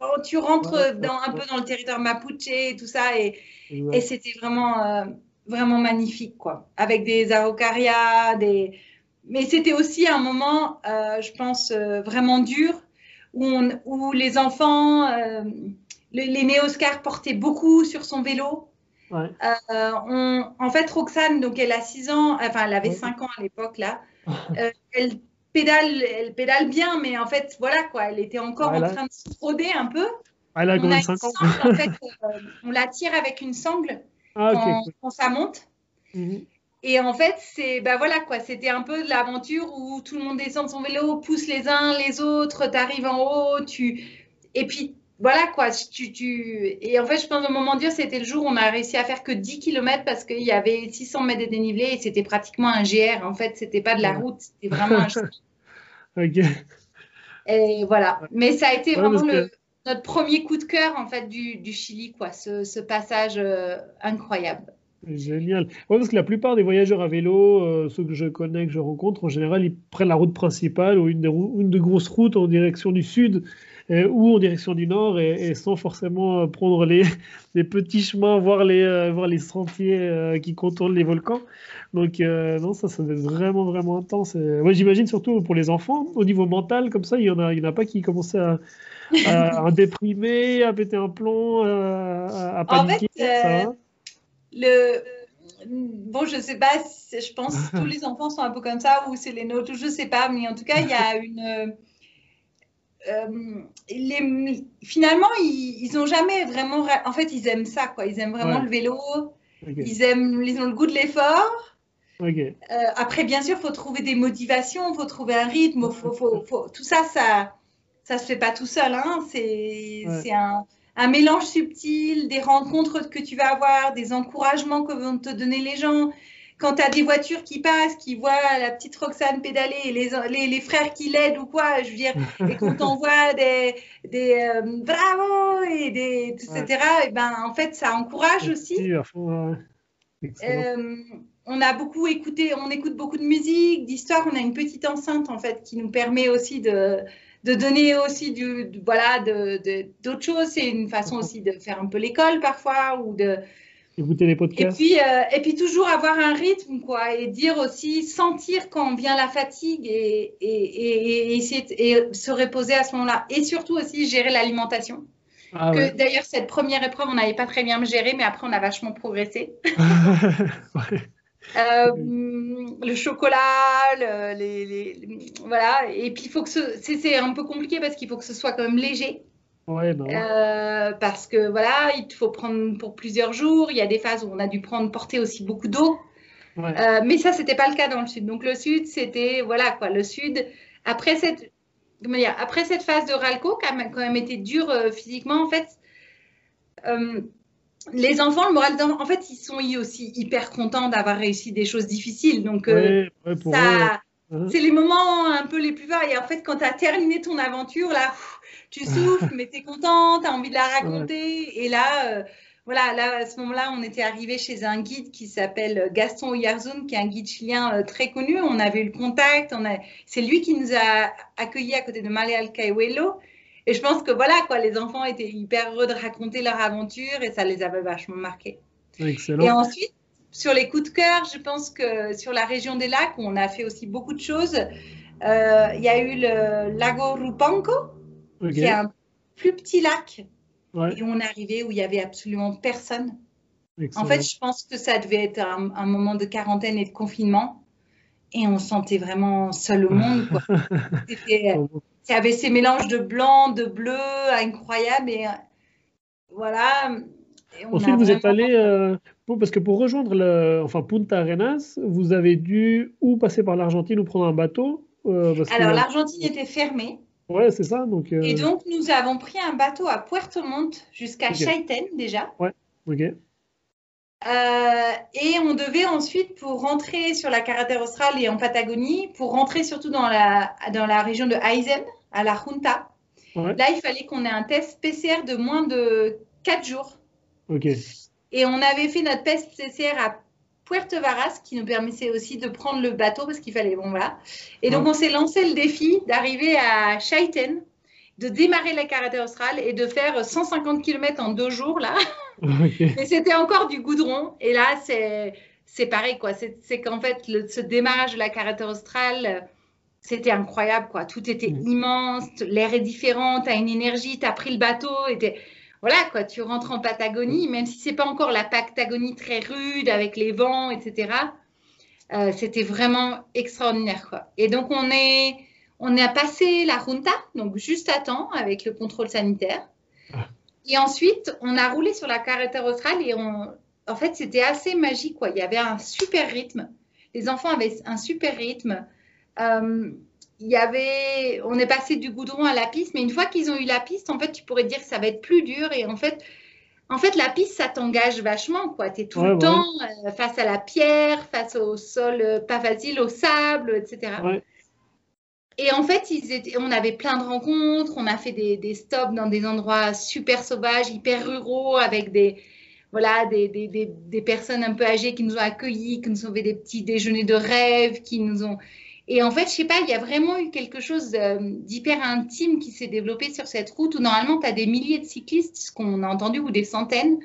Oh, tu rentres dans, un peu dans le territoire mapuche et tout ça. Et, et c'était vraiment, euh, vraiment magnifique, quoi, avec des araucarias, des... mais c'était aussi un moment, euh, je pense, euh, vraiment dur, où, on, où les enfants, euh, l'aîné Oscar portait beaucoup sur son vélo. Ouais. On, en fait, Roxane, donc elle a 6 ans, enfin elle avait 5 ans à l'époque là, elle pédale, elle pédale bien, mais en fait, voilà quoi, elle était encore en train de se frauder un peu. Elle a on, 5 ans. en fait, on la tire avec une sangle ah, quand, ça monte. Mhm. Et en fait, c'est ben voilà quoi, c'était un peu de l'aventure où tout le monde descend de son vélo, pousse les uns les autres, tu arrives en haut, tu et puis voilà quoi, tu, tu... et en fait, je pense au moment dur, c'était le jour où on a réussi à faire que 10 km parce qu'il y avait 600 mètres de dénivelé et c'était pratiquement un GR. En fait, c'était pas de la route, c'était vraiment un Ok. Et voilà. Mais ça a été vraiment le, notre premier coup de cœur en fait du, Chili, quoi, ce, passage euh, incroyable. Génial. Parce que la plupart des voyageurs à vélo, euh, ceux que je connais, que je rencontre, en général, ils prennent la route principale ou une des, grosses routes en direction du sud euh, ou en direction du nord et, sans forcément prendre les, petits chemins, voir les, voir les sentiers qui contournent les volcans. Donc, non, ça, ça va être vraiment, vraiment intense. Ouais, J'imagine surtout pour les enfants, au niveau mental, comme ça, il n'y en, a, il y en a pas qui commençaient à un déprimé, à péter un plomb, à paniquer. En fait, euh, le... Bon, je sais pas, je pense que tous les enfants sont un peu comme ça, ou c'est les nôtres, je sais pas, mais en tout cas, il y a une. Euh, les, finalement, ils, ils ont jamais vraiment. En fait, ils aiment ça, quoi. Ils aiment vraiment le vélo. Ils aiment, ils ont le goût de l'effort. Euh, après, bien sûr, il faut trouver des motivations, il faut trouver un rythme, faut, faut, faut, tout ça, ça, ça se fait pas tout seul. Hein. C'est un, un, mélange subtil, des rencontres que tu vas avoir, des encouragements que vont te donner les gens. Quand tu as des voitures qui passent, qui voient la petite Roxane pédaler et les, les, les frères qui l'aident ou quoi, je veux dire, et qu'on t'envoie des, des euh, bravo et des, etc., et ben, en fait, ça encourage aussi. Euh, on a beaucoup écouté, on écoute beaucoup de musique, d'histoire. On a une petite enceinte en fait qui nous permet aussi de, de donner aussi du, voilà, de, d'autres choses. C'est une façon aussi de faire un peu l'école parfois ou de écouter les podcasts. Et puis, euh, et puis toujours avoir un rythme quoi et dire aussi sentir quand vient la fatigue et, et, et, et essayer et se reposer à ce moment-là et surtout aussi gérer l'alimentation. Ah que d'ailleurs, cette première épreuve, on n'avait pas très bien géré, mais après, on a vachement progressé. Euh, le chocolat, les, voilà. Et puis, il faut que c'est un peu compliqué parce qu'il faut que ce soit quand même léger. Ouais, bah euh, parce que voilà, il faut prendre pour plusieurs jours. Il y a des phases où on a dû prendre, porter aussi beaucoup d'eau. Euh, mais ça, c'était pas le cas dans le sud. Donc le sud, c'était voilà quoi. Le sud, après cette, comment dire, après cette phase de Ralco, qui a quand même été dure physiquement, en fait, les enfants, le moral en fait, ils sont aussi hyper contents d'avoir réussi des choses difficiles. Donc ça, hein. c'est les moments un peu les plus forts. Et en fait, quand tu as terminé ton aventure, là, tu souffles, mais tu es content, tu as envie de la raconter. Et là, euh, voilà, là, à ce moment-là, on était arrivé chez un guide qui s'appelle Gaston Oyarzoun, qui est un guide chilien euh, très connu. On avait eu le contact. On a... C'est lui qui nous a accueillis à côté de Maleal Cahuelo. Et je pense que voilà, quoi, les enfants étaient hyper heureux de raconter leur aventure et ça les avait vachement marqués. Excellent. Et ensuite, sur les coups de cœur, je pense que sur la région des lacs, où on a fait aussi beaucoup de choses, euh, il y a eu le lago Rupanco, qui est un plus petit lac. Et on est arrivé où il n'y avait absolument personne. En fait, je pense que ça devait être un, moment de quarantaine et de confinement. Et on se sentait vraiment seul au monde. Il y avait ces mélanges de blanc, de bleu incroyables. Et voilà. Ensuite, vous êtes allé, euh, parce que pour rejoindre le, enfin, Punta Arenas, vous avez dû ou passer par l'Argentine ou prendre un bateau euh, Alors, l'Argentine était fermée. Ouais, c'est ça. Donc, euh, Et donc, nous avons pris un bateau à Puerto Montt jusqu'à Chaiten déjà. Ouais, ok. Euh, et on devait ensuite, pour rentrer sur la carretère australe et en Patagonie, pour rentrer surtout dans la, dans la région de Aizen, à la Junta, là, il fallait qu'on ait un test PCR de moins de 4 jours. Ok. Et on avait fait notre test PCR à Puerto Varas qui nous permettait aussi de prendre le bateau parce qu'il fallait, bon voilà. Et donc on s'est lancé le défi d'arriver à Chaiten, de démarrer la carretère australe et de faire 150 km en deux jours là. Et c'était encore du goudron. Et là c'est c'est pareil quoi. C'est qu'en fait ce démarrage de la carretère australe c'était incroyable quoi. Tout était mm. immense, l'air est différent, tu as une énergie, tu as pris le bateau, et voilà, quoi, tu rentres en Patagonie, même si c'est pas encore la Patagonie très rude avec les vents, etc. Euh, c'était vraiment extraordinaire, quoi. Et donc on est, on a passé la Junta, donc juste à temps avec le contrôle sanitaire. Ah. Et ensuite, on a roulé sur la carretère australe et on, en fait, c'était assez magique, quoi. Il y avait un super rythme. Les enfants avaient un super rythme. Euh, il y avait, on est passé du goudron à la piste, mais une fois qu'ils ont eu la piste, en fait, tu pourrais dire que ça va être plus dur. Et en fait, en fait la piste, ça t'engage vachement, quoi. Tu es tout le temps euh, face à la pierre, face au sol euh, pas facile, au sable, etc. Et en fait, ils étaient, on avait plein de rencontres, on a fait des, des, stops dans des endroits super sauvages, hyper ruraux, avec des, voilà, des, des, des, personnes un peu âgées qui nous ont accueillis, qui nous ont fait des petits déjeuners de rêve, qui nous ont, et en fait, je sais pas, il y a vraiment eu quelque chose euh, d'hyper intime qui s'est développé sur cette route où normalement, tu as des milliers de cyclistes, ce qu'on a entendu, ou des centaines.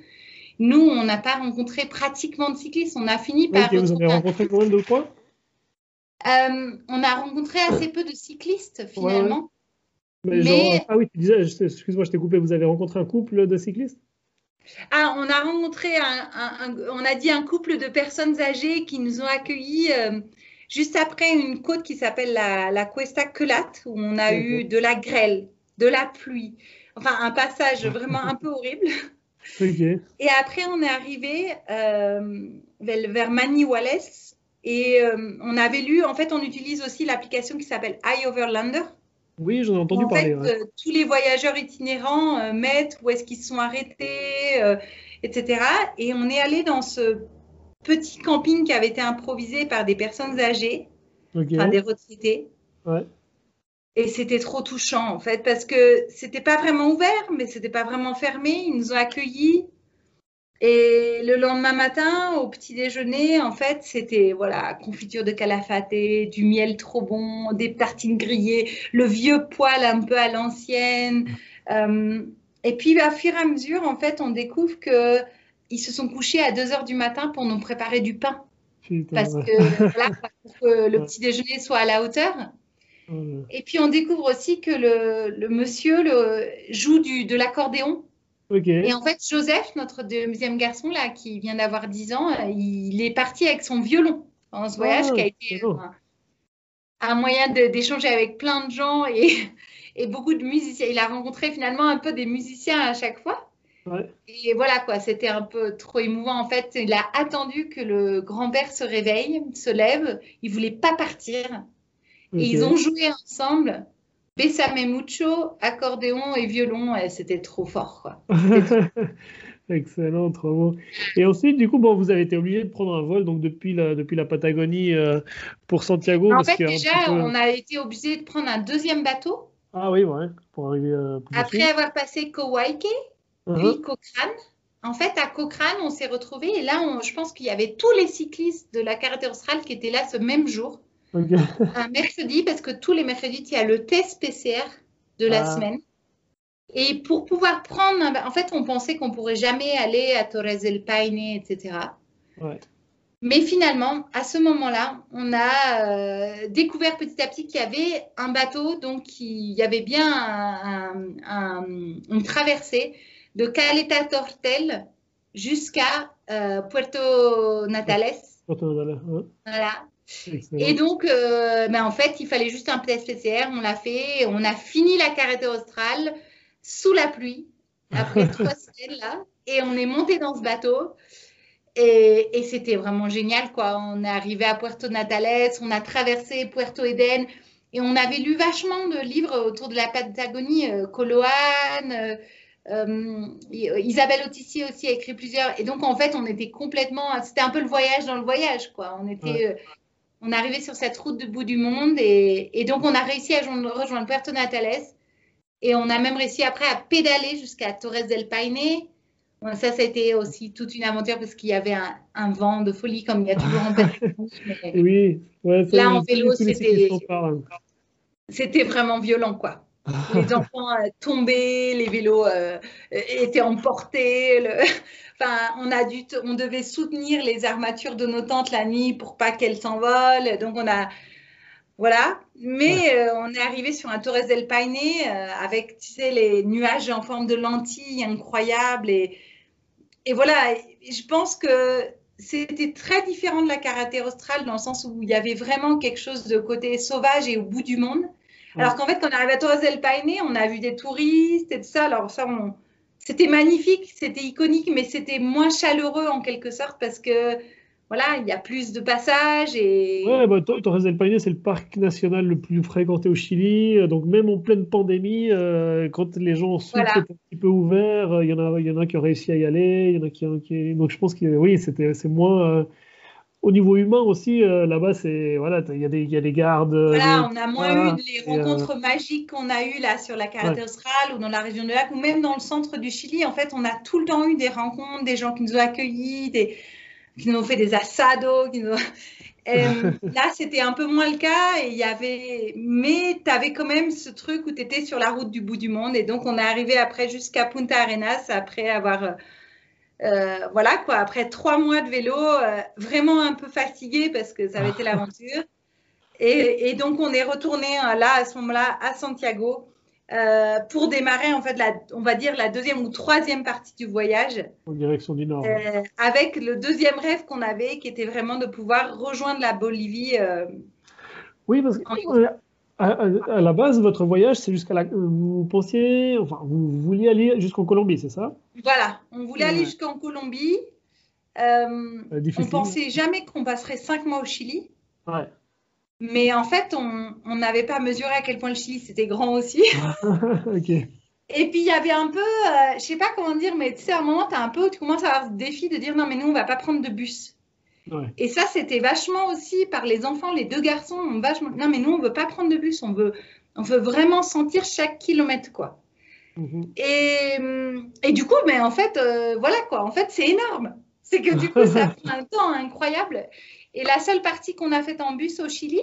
Nous, on n'a pas rencontré pratiquement de cyclistes. On a fini par. vous avez rencontré combien de quoi euh, On a rencontré assez peu de cyclistes finalement. Mais, ah oui, tu disais, excuse-moi, je t'ai coupé, vous avez rencontré un couple de cyclistes? Ah, on a rencontré un, on a dit un couple de personnes âgées qui nous ont accueillis euh, juste après une côte qui s'appelle la, la, Cuesta Quelat, où on a eu de la grêle, de la pluie, enfin un passage vraiment un peu horrible. Et après, on est arrivé euh, vers, vers Wallace et euh, on avait lu, en fait, on utilise aussi l'application qui s'appelle iOverlander. Oui, j'en ai entendu parler. En fait, euh, tous les voyageurs itinérants mettent où est-ce qu'ils se sont arrêtés, etc. Et on est allé dans ce petit camping qui avait été improvisé par des personnes âgées, des retraités. Et c'était trop touchant en fait parce que c'était pas vraiment ouvert, mais c'était pas vraiment fermé. Ils nous ont accueillis. Et le lendemain matin, au petit déjeuner, en fait, c'était voilà confiture de calafate, du miel trop bon, des tartines grillées, le vieux poêle un peu à l'ancienne. Euh, et puis, à fur et à mesure, en fait, on découvre que ils se sont couchés à 2 heures du matin pour nous préparer du pain. parce, que, pour que le petit déjeuner soit à la hauteur. Et puis on découvre aussi que le, monsieur le, joue du, de l'accordéon Et en fait, Joseph, notre deuxième garçon, là, qui vient d'avoir 10 ans, il est parti avec son violon dans ce voyage qui a été un, moyen d'échanger avec plein de gens et, et, beaucoup de musiciens. Il a rencontré finalement un peu des musiciens à chaque fois. Et voilà quoi, c'était un peu trop émouvant. En fait, il a attendu que le grand-père se réveille, se lève. Il voulait pas partir. Et ils ont joué ensemble. Bessame mucho, accordéon et violon. C'était trop fort quoi. Excellent, trop beau. Et ensuite, du coup, bon, vous avez été obligé de prendre un vol donc depuis la, depuis la Patagonie euh, pour Santiago. En fait, déjà, on a été obligé de prendre un deuxième bateau. Ah oui, ouais, pour arriver. Euh, Après avoir passé Kowaike, puis uh-huh. Cochrane. En fait, à Cochrane, on s'est retrouvés et là, je pense qu'il y avait tous les cyclistes de la Carretera Austral qui étaient là ce même jour, un mercredi, parce que tous les mercredis, il y a le test PCR de la ah. semaine. Et pour pouvoir prendre, en fait, on pensait qu'on pourrait jamais aller à Torres del Paine, etc. Mais finalement, à ce moment-là, on a euh, découvert petit à petit qu'il y avait un bateau, donc il y avait bien une traversée de Caleta Tortel jusqu'à euh, Puerto Natales. Puerto Natales, Voilà. Et donc, euh, ben, en fait, il fallait juste un test PCR. On l'a fait. On a fini la carretera australe sous la pluie après trois semaines là. Et on est monté dans ce bateau. Et, et c'était vraiment génial, quoi. On est arrivé à Puerto Natales, on a traversé Puerto Eden. Et on avait lu vachement de livres autour de la Patagonie, euh, Coloane, euh, Isabelle Autissier aussi a écrit plusieurs. Et donc, en fait, on était complètement. C'était un peu le voyage dans le voyage, quoi. On était. Euh, on arrivait sur cette route du bout du monde et, donc on a réussi à rejoindre, Puerto Natales et on a même réussi après à pédaler jusqu'à Torres del Paine. ça, ça a été aussi toute une aventure parce qu'il y avait un, vent de folie comme il y a toujours en Patagonie. oui, là en vélo, c'était vraiment violent, quoi les enfants euh, tombaient, les vélos euh, étaient emportés. enfin, on, a dû on devait soutenir les armatures de nos tentes la nuit pour pas qu'elles s'envolent. Donc, on a. Voilà. Mais euh, on est arrivé sur un Torres del Paine avec, tu sais, les nuages en forme de lentilles incroyables. Et, et voilà. je pense que c'était très différent de la karaté australe dans le sens où il y avait vraiment quelque chose de côté sauvage et au bout du monde. Alors qu'en fait, quand on arrive à Torres del Paine, on a vu des touristes et tout ça. Alors ça, c'était magnifique, c'était iconique, mais c'était moins chaleureux en quelque sorte parce que voilà, il y a plus de passages et. Ouais, bah, Torres del Paine, c'est le parc national le plus fréquenté au Chili. Donc même en pleine pandémie, euh, quand les gens sont un petit peu ouverts, euh, il y en a, il y en a qui ont réussi à y aller, il y en a qui, qui... donc je pense que oui, c'était, c'est moins. Euh, au niveau humain aussi, euh, là-bas, c'est voilà, il y, a des, y a des gardes. Voilà, on a moins eu les rencontres euh, magiques qu'on a eues là sur la carte australe ou dans la région de Lac ou même dans le centre du Chili. En fait, on a tout le temps eu des rencontres, des gens qui nous ont accueillis, des, qui nous ont fait des assados. Qui nous... Euh, là, c'était un peu moins le cas et il y avait, mais tu avais quand même ce truc où tu étais sur la route du bout du monde et donc on est arrivé après jusqu'à Punta Arenas après avoir euh, voilà quoi, après trois mois de vélo, euh, vraiment un peu fatigué parce que ça avait été l'aventure. Et, donc on est retourné euh, là à ce moment-là à Santiago pour démarrer en fait la, on va dire la deuxième ou troisième partie du voyage. En direction du nord. avec le deuxième rêve qu'on avait, qui était vraiment de pouvoir rejoindre la Bolivie. oui, parce que à, la base, votre voyage, c'est jusqu'à la. Vous pensiez. Enfin, vous vouliez aller jusqu'en Colombie, c'est ça? Voilà, on voulait aller jusqu'en Colombie. Euh, on pensait jamais qu'on passerait cinq mois au Chili. Ouais. Mais en fait, on n'avait pas mesuré à quel point le Chili c'était grand aussi. ok. Et puis il y avait un peu, euh, je sais pas comment dire, mais tu sais, à un moment, as un peu, tu commences à avoir ce défi de dire non, mais nous, on va pas prendre de bus. Et ça, c'était vachement aussi par les enfants, les deux garçons ont vachement. Non, mais nous, on veut pas prendre de bus, on veut, on veut vraiment sentir chaque kilomètre, quoi. Mhm. Et, et, du coup, mais en fait, euh, voilà quoi. En fait, c'est énorme. C'est que du coup, ça prend un temps incroyable. Et la seule partie qu'on a faite en bus au Chili,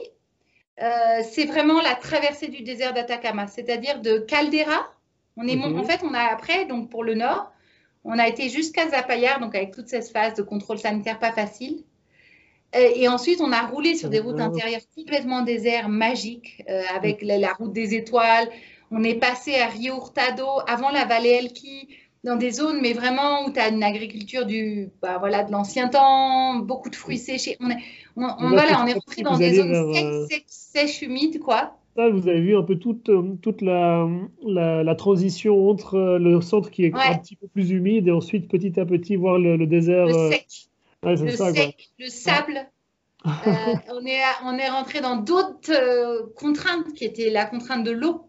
euh, c'est vraiment la traversée du désert d'Atacama, c'est-à-dire de Caldera. On est, mhm. En fait, on a après, donc pour le nord, on a été jusqu'à Zapayar, donc avec toute cette phase de contrôle sanitaire pas facile. Et, ensuite, on a roulé sur des routes intérieures complètement désertes, magiques, euh, avec la, route des étoiles. On est passé à Rio Hurtado, avant la vallée Elqui. dans des zones, mais vraiment où tu as une agriculture du, bah, voilà, de l'ancien temps, beaucoup de fruits séchés. On est, on, on, voilà, on est rentré dans des zones vers, sèches, sèches, humides, quoi. Ça, vous avez vu un peu toute, toute la, la, la, transition entre le centre qui est ouais. un petit peu plus humide et ensuite petit à petit voir le, le désert. Le sec. Ouais, le, ça, sec le sable. euh, on, est, on est rentré dans d'autres euh, contraintes qui étaient la contrainte de l'eau.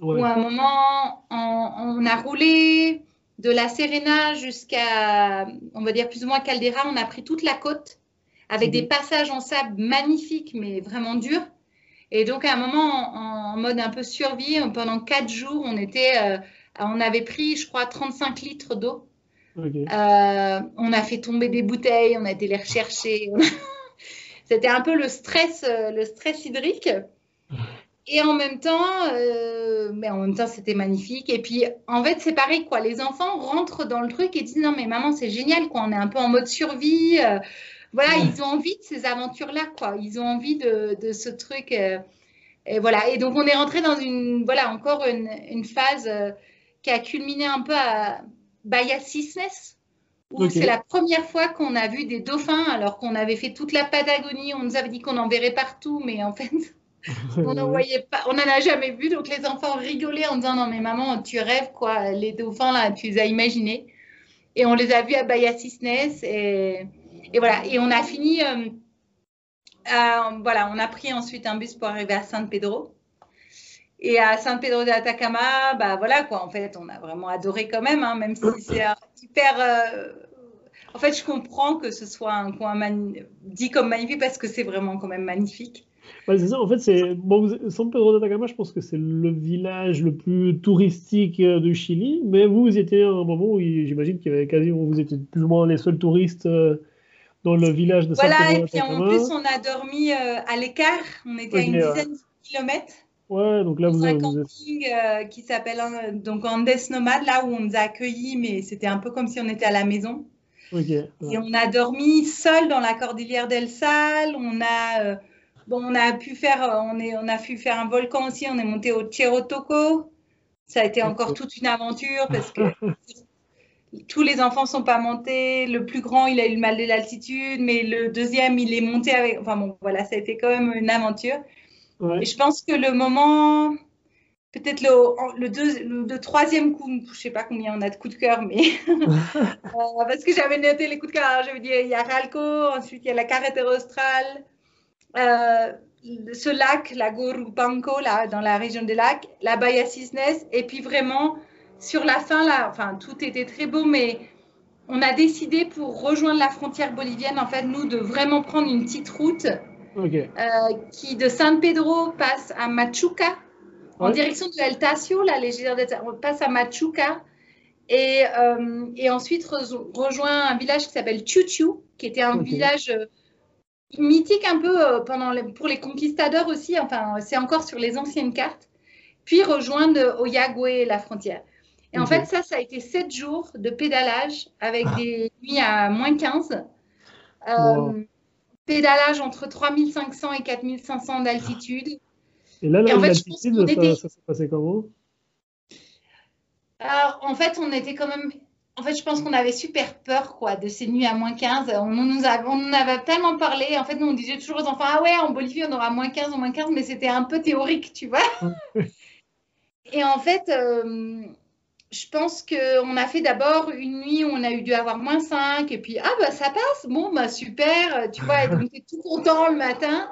Ouais. Où à un moment, on, on, a roulé de la Serena jusqu'à, on va dire plus ou moins Caldera, on a pris toute la côte avec mmh. des passages en sable magnifiques, mais vraiment durs. Et donc, à un moment, en, en mode un peu survie, pendant quatre jours, on, était, euh, on avait pris, je crois, 35 litres d'eau. Okay. Euh, on a fait tomber des bouteilles, on a été les rechercher. C'était un peu le stress, euh, le stress hydrique. Et en même temps, euh, mais en même temps, c'était magnifique. Et puis, en fait, c'est pareil, quoi. Les enfants rentrent dans le truc et disent non, mais maman, c'est génial, quoi. On est un peu en mode survie. Euh, voilà, ouais. ils ont envie de ces aventures-là, quoi. Ils ont envie de, de ce truc. Euh, et voilà. Et donc, on est rentré dans une, voilà, encore une, une phase qui a culminé un peu à Bahia Cisnes, où okay. c'est la première fois qu'on a vu des dauphins, alors qu'on avait fait toute la Patagonie. On nous avait dit qu'on en verrait partout, mais en fait. on n'en voyait pas, on n'en a jamais vu, donc les enfants rigolaient en disant non mais maman tu rêves quoi, les dauphins là tu les as imaginés. Et on les a vus à Bahia Cisnes et, et voilà et on a fini, euh, à, voilà on a pris ensuite un bus pour arriver à San Pedro. Et à San Pedro de Atacama, bah voilà quoi, en fait, on a vraiment adoré quand même, hein, même si c'est hyper. Euh, en fait, je comprends que ce soit un coin dit comme magnifique parce que c'est vraiment quand même magnifique. Ouais, c'est ça, en fait, c'est bon, San Pedro de Atacama, je pense que c'est le village le plus touristique euh, du Chili, mais vous, vous étiez à un moment où j'imagine qu'il y avait quasi, vous étiez plus ou moins les seuls touristes euh, dans le village de San voilà, Pedro de Atacama. Voilà, et puis en plus, on a dormi à l'écart, on était à une dizaine de kilomètres. Ouais, donc là, vous un camping euh, qui s'appelle donc Andes Nomade, là où on nous a accueillis, mais c'était un peu comme si on était à la maison. Okay, ouais. Et on a dormi seul dans la cordillère del Sal, on a. Euh, Bon, on a pu faire, on, est, on a pu faire un volcan aussi, on est monté au Cherotoco. Ça a été encore toute une aventure parce que tous les enfants sont pas montés. Le plus grand, il a eu le mal de l'altitude, mais le deuxième, il est monté avec. Enfin bon, voilà, ça a été quand même une aventure. Je pense que le moment, peut-être le, le, le, troisième coup, je sais pas combien on a de coups de cœur, mais euh, parce que j'avais noté les coups de cœur. Je veux dire, il y a Ralco, ensuite il y a la carretera austral. Euh, ce lac, la Gorubanco, là, dans la région des lacs, la Bahia Cisnes, et puis vraiment, sur la fin, là, enfin, tout était très beau, mais on a décidé pour rejoindre la frontière bolivienne, en fait, nous, de vraiment prendre une petite route okay. euh, qui, de San Pedro, passe à Machuca, ouais. en direction de El Tacio, là, les on passe à Machuca, et, euh, et ensuite re rejoint un village qui s'appelle Chuchu, qui était un okay. village euh, mythique un peu pendant les, pour les conquistadors aussi, enfin c'est encore sur les anciennes cartes, puis rejoindre Oyagüe, la frontière. Et okay. en fait ça, ça a été sept jours de pédalage avec des nuits à moins 15. Euh, wow. Pédalage entre 3500 et 4500 d'altitude. Et là, là en fait, ça, était... ça s'est passé comment? Alors, en fait, on était quand même en fait, je pense qu'on avait super peur quoi, de ces nuits à moins 15. On nous a, on en avait tellement parlé. En fait, nous, on disait toujours aux enfants Ah ouais, en Bolivie, on aura moins 15 ou moins 15, mais c'était un peu théorique, tu vois. Et en fait, euh, je pense qu'on a fait d'abord une nuit où on a eu dû avoir moins 5, et puis Ah bah ça passe, bon, bah super, tu vois, et donc tu es tout content le matin.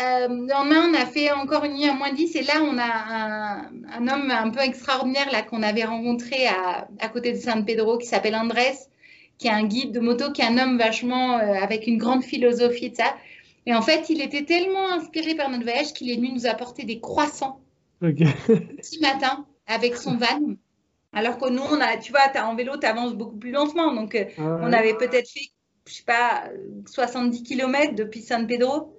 Euh, lendemain, on a fait encore une nuit à moins 10 et là, on a un, un homme un peu extraordinaire là qu'on avait rencontré à, à, côté de San Pedro qui s'appelle Andrés, qui est un guide de moto, qui est un homme vachement euh, avec une grande philosophie de ça. Et en fait, il était tellement inspiré par notre voyage qu'il est venu nous apporter des croissants okay. petit matin avec son van. Alors que nous, on a, tu vois, as, en vélo, tu avances beaucoup plus lentement. Donc, euh, ah on avait peut-être fait, je sais pas, 70 km depuis San Pedro.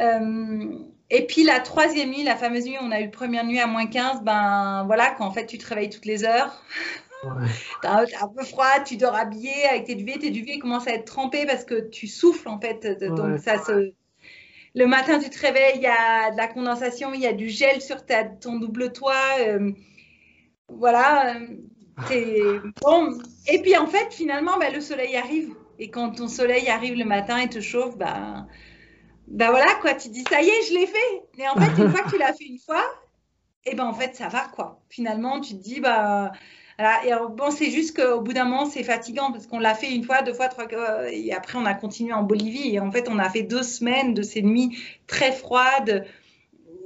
Euh, et puis la troisième nuit, la fameuse nuit, on a eu première nuit à moins 15, ben voilà, quand en fait tu te réveilles toutes les heures. Ouais. T'as un peu froid, tu dors habillé avec tes duvets, tes duvets commencent à être trempés parce que tu souffles en fait. Ouais. Donc ça se. Le matin, tu te réveilles, il y a de la condensation, il y a du gel sur ta, ton double toit. Euh, voilà. bon. Et puis en fait, finalement, bah, le soleil arrive. Et quand ton soleil arrive le matin et te chauffe, bah, bah voilà quoi, tu dis ça y est, je l'ai fait. Et en fait, une fois que tu l'as fait une fois, et ben en fait, ça va quoi. Finalement, tu te dis bah voilà. Et bon, c'est juste qu'au bout d'un moment, c'est fatigant parce qu'on l'a fait une fois, deux fois, trois fois, et après on a continué en Bolivie. Et en fait, on a fait deux semaines de ces nuits très froides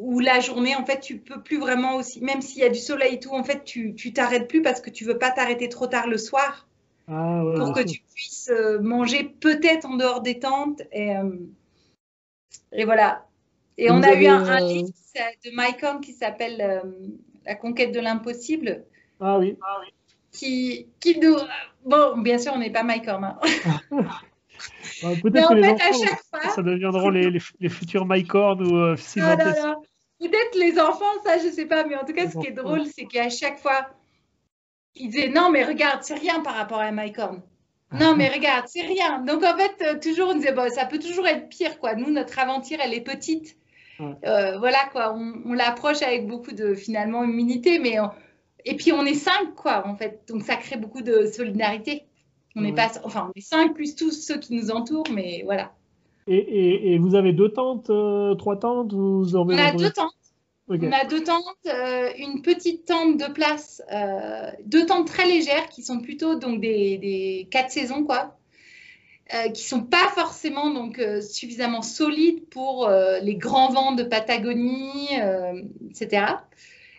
où la journée, en fait, tu peux plus vraiment aussi, même s'il y a du soleil et tout, en fait, tu t'arrêtes plus parce que tu veux pas t'arrêter trop tard le soir ah, ouais, pour que tu puisses euh, manger peut-être en dehors des tentes. Et, euh, et voilà. Et on a eu un, un, euh, livre de Mike Horn qui s'appelle La conquête de l'impossible. Ah oui. Ah. Qui, qui nous. Bon, bien sûr, on n'est pas Mike Horn. Hein. Peut-être que les enfants, ça deviendront les, les, futurs Mike Horn ou euh, ah Peut-être les enfants, ça, je sais pas. Mais en tout cas, ce qui est drôle, c'est qu'à chaque fois, ils disaient non, mais regarde, c'est rien par rapport à Mike Horn. Non, mais regarde, c'est rien. Donc, en fait, euh, toujours, on disait, bon, ça peut toujours être pire, quoi. Nous, notre aventure, elle est petite. Euh, voilà, quoi. On, on l'approche avec beaucoup de, finalement, humilité, mais et puis, on est cinq, quoi, en fait. Donc, ça crée beaucoup de solidarité. On n'est pas, enfin, on est cinq plus tous ceux qui nous entourent, mais voilà. Et, et, vous avez deux tentes, euh, trois tentes vous On a deux tentes. On a deux tentes, euh, une petite tente de place, euh, deux tentes très légères qui sont plutôt donc des, des quatre saisons quoi, qui sont pas forcément donc suffisamment solides pour les grands vents de Patagonie, etc.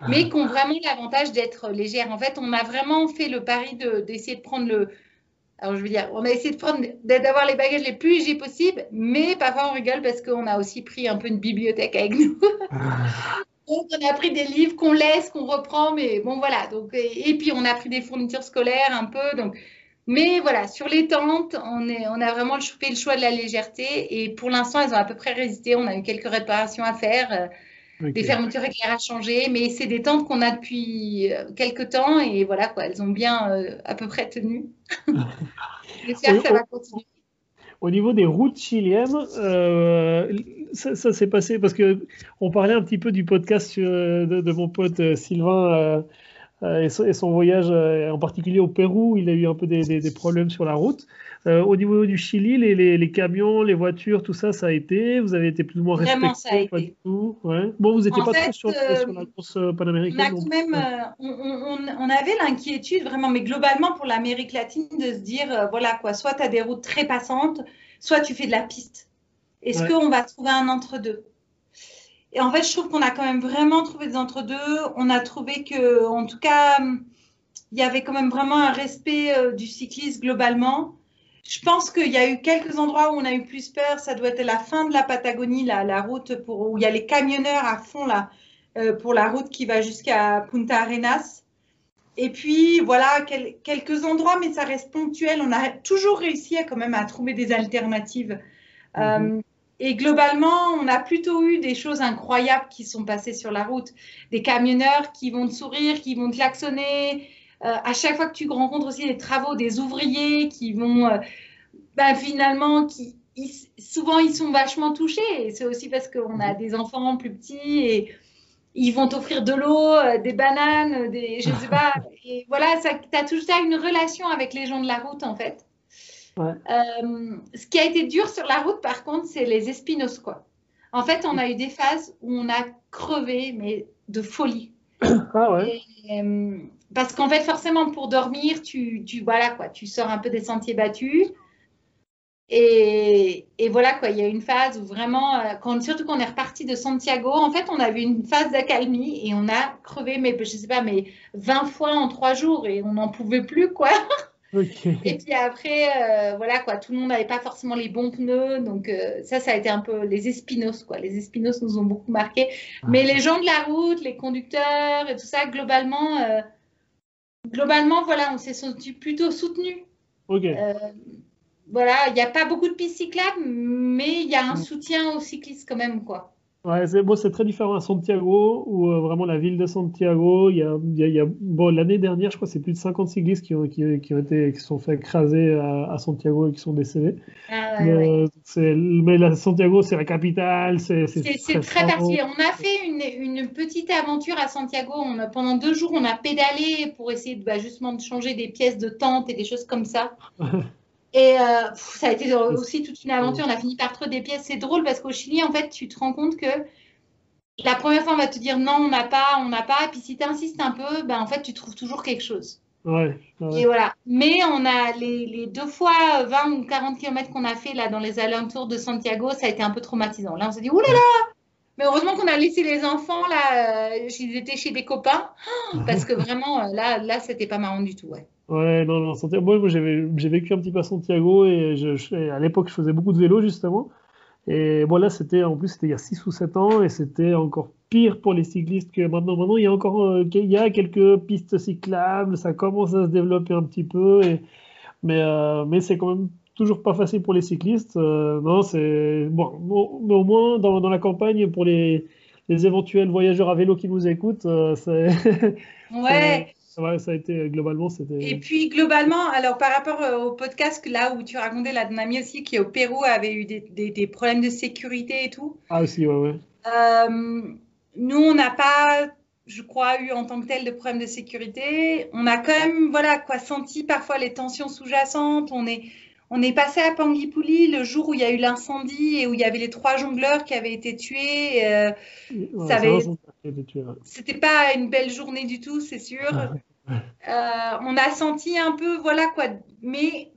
Ah. Mais qui ont vraiment l'avantage d'être légères. En fait, on a vraiment fait le pari d'essayer de prendre le, alors, je veux dire, on a essayé de prendre, d'avoir les bagages les plus légers possibles, mais parfois on rigole parce qu'on a aussi pris un peu une bibliothèque avec nous. donc, on a pris des livres qu'on laisse, qu'on reprend, mais bon, voilà. Donc, et, puis, on a pris des fournitures scolaires un peu. Donc, mais voilà, sur les tentes, on, est, on a vraiment fait le choix de la légèreté. Et pour l'instant, elles ont à peu près résisté. On a eu quelques réparations à faire. Des fermetures éclairées à changer, mais c'est des tentes qu'on a depuis euh, quelques temps et voilà quoi, elles ont bien euh, à peu près tenu. J'espère que ça va continuer. Au niveau des routes chiliennes, euh, ça, s'est passé parce que on parlait un petit peu du podcast de, mon pote Sylvain et son, voyage, en particulier au Pérou, il a eu un peu des problèmes sur la route. Euh, au niveau du Chili, les, camions, les voitures, tout ça, ça a été Vous avez été plus ou moins respecté Pas du tout? Bon, vous n'étiez pas trop sur, sur, la course euh, panaméricaine. On, même, euh, on, avait l'inquiétude vraiment, mais globalement pour l'Amérique latine, de se dire, voilà quoi, soit tu as des routes très passantes, soit tu fais de la piste. Est-ce qu'on va trouver un entre-deux? Et en fait, je trouve qu'on a quand même vraiment trouvé des entre-deux. On a trouvé que, en tout cas, il y avait quand même vraiment un respect du cycliste globalement. Je pense qu'il y a eu quelques endroits où on a eu plus peur. Ça doit être la fin de la Patagonie, la, la route pour, où il y a les camionneurs à fond là, euh, pour la route qui va jusqu'à Punta Arenas. Et puis voilà, quelques endroits, mais ça reste ponctuel. On a toujours réussi à quand même à trouver des alternatives. Mhm. Euh, et globalement, on a plutôt eu des choses incroyables qui sont passées sur la route. Des camionneurs qui vont te sourire, qui vont te klaxonner, euh, à chaque fois que tu rencontres aussi des travaux, des ouvriers qui vont, euh, bah, finalement, qui, souvent ils sont vachement touchés. Et c'est aussi parce qu'on a des enfants plus petits et ils vont t'offrir de l'eau, euh, des bananes, des, je sais pas. Et voilà, tu as toujours une relation avec les gens de la route en fait. Ce qui a été dur sur la route, par contre, c'est les espinos, quoi. En fait, on a eu des phases où on a crevé, mais de folie. Ah ouais. Parce qu'en fait, forcément, pour dormir, tu, tu, voilà, quoi, tu sors un peu des sentiers battus. Et, et voilà, quoi, il y a une phase où vraiment, euh, quand, surtout quand on est reparti de Santiago, en fait, on avait une phase d'accalmie et on a crevé, mais je sais pas, mais 20 fois en trois jours et on n'en pouvait plus, quoi. Et puis après, euh, voilà quoi, tout le monde n'avait pas forcément les bons pneus, donc euh, ça, ça a été un peu les espinos quoi. Les espinos nous ont beaucoup marqué, ah. mais les gens de la route, les conducteurs et tout ça, globalement, globalement, voilà, on s'est senti plutôt soutenu. Euh, voilà, il n'y a pas beaucoup de pistes cyclables, mais il y a un mm. soutien aux cyclistes quand même, quoi. Ouais, c'est bon, très différent à Santiago, où euh, vraiment la ville de Santiago, il y a, il y a, bon, l'année dernière, je crois, c'est plus de 50 cyclistes qui ont, qui, qui ont été, qui sont fait écraser à, à, Santiago et qui sont décédés. Ah, ouais, mais, mais la, Santiago, c'est la capitale, c'est très, très particulier. On a fait une, une, petite aventure à Santiago. On a, pendant deux jours, on a pédalé pour essayer de, bah, justement de changer des pièces de tente et des choses comme ça. Et euh, ça a été aussi toute une aventure. On a fini par trouver des pièces. C'est drôle parce qu'au Chili, en fait, tu te rends compte que la première fois, on va te dire non, on n'a pas, on n'a pas. Et puis si tu insistes un peu, ben, en fait, tu trouves toujours quelque chose. Ouais, ouais. Et voilà. Mais on a les, les, deux fois 20 ou 40 km qu'on a fait là dans les alentours de Santiago, ça a été un peu traumatisant. Là, on s'est dit, oulala! Mais heureusement qu'on a laissé les enfants là, euh, ils étaient chez des copains, parce que vraiment, euh, là, là, c'était pas marrant du tout, ouais. Ouais, non, non, Santiago. Moi, moi j'ai vécu un petit peu à Santiago et je, je, à l'époque, je faisais beaucoup de vélo justement. Et bon, là, c'était en plus, c'était il y a 6 ou 7 ans et c'était encore pire pour les cyclistes que maintenant. Maintenant, il y a encore euh, il y a quelques pistes cyclables, ça commence à se développer un petit peu, et, mais, euh, mais c'est quand même toujours pas facile pour les cyclistes. Euh, non, c'est bon, mais au moins dans, dans, la campagne, pour les, les éventuels voyageurs à vélo qui nous écoutent, euh, c'est. ouais. Ouais, ça a été globalement. Et puis globalement, alors par rapport euh, au podcast là où tu racontais la ami aussi qui au Pérou avait eu des, des, des, problèmes de sécurité et tout. Ah aussi, ouais, ouais. Euh, nous, on n'a pas, je crois, eu en tant que tel de problème de sécurité. On a quand même, voilà, quoi, senti parfois les tensions sous-jacentes. On est, on est passé à Panguipuli le jour où il y a eu l'incendie et où il y avait les trois jongleurs qui avaient été tués. Euh, ouais, avait... C'était pas une belle journée du tout, c'est sûr. Euh, on a senti un peu, voilà quoi. Mais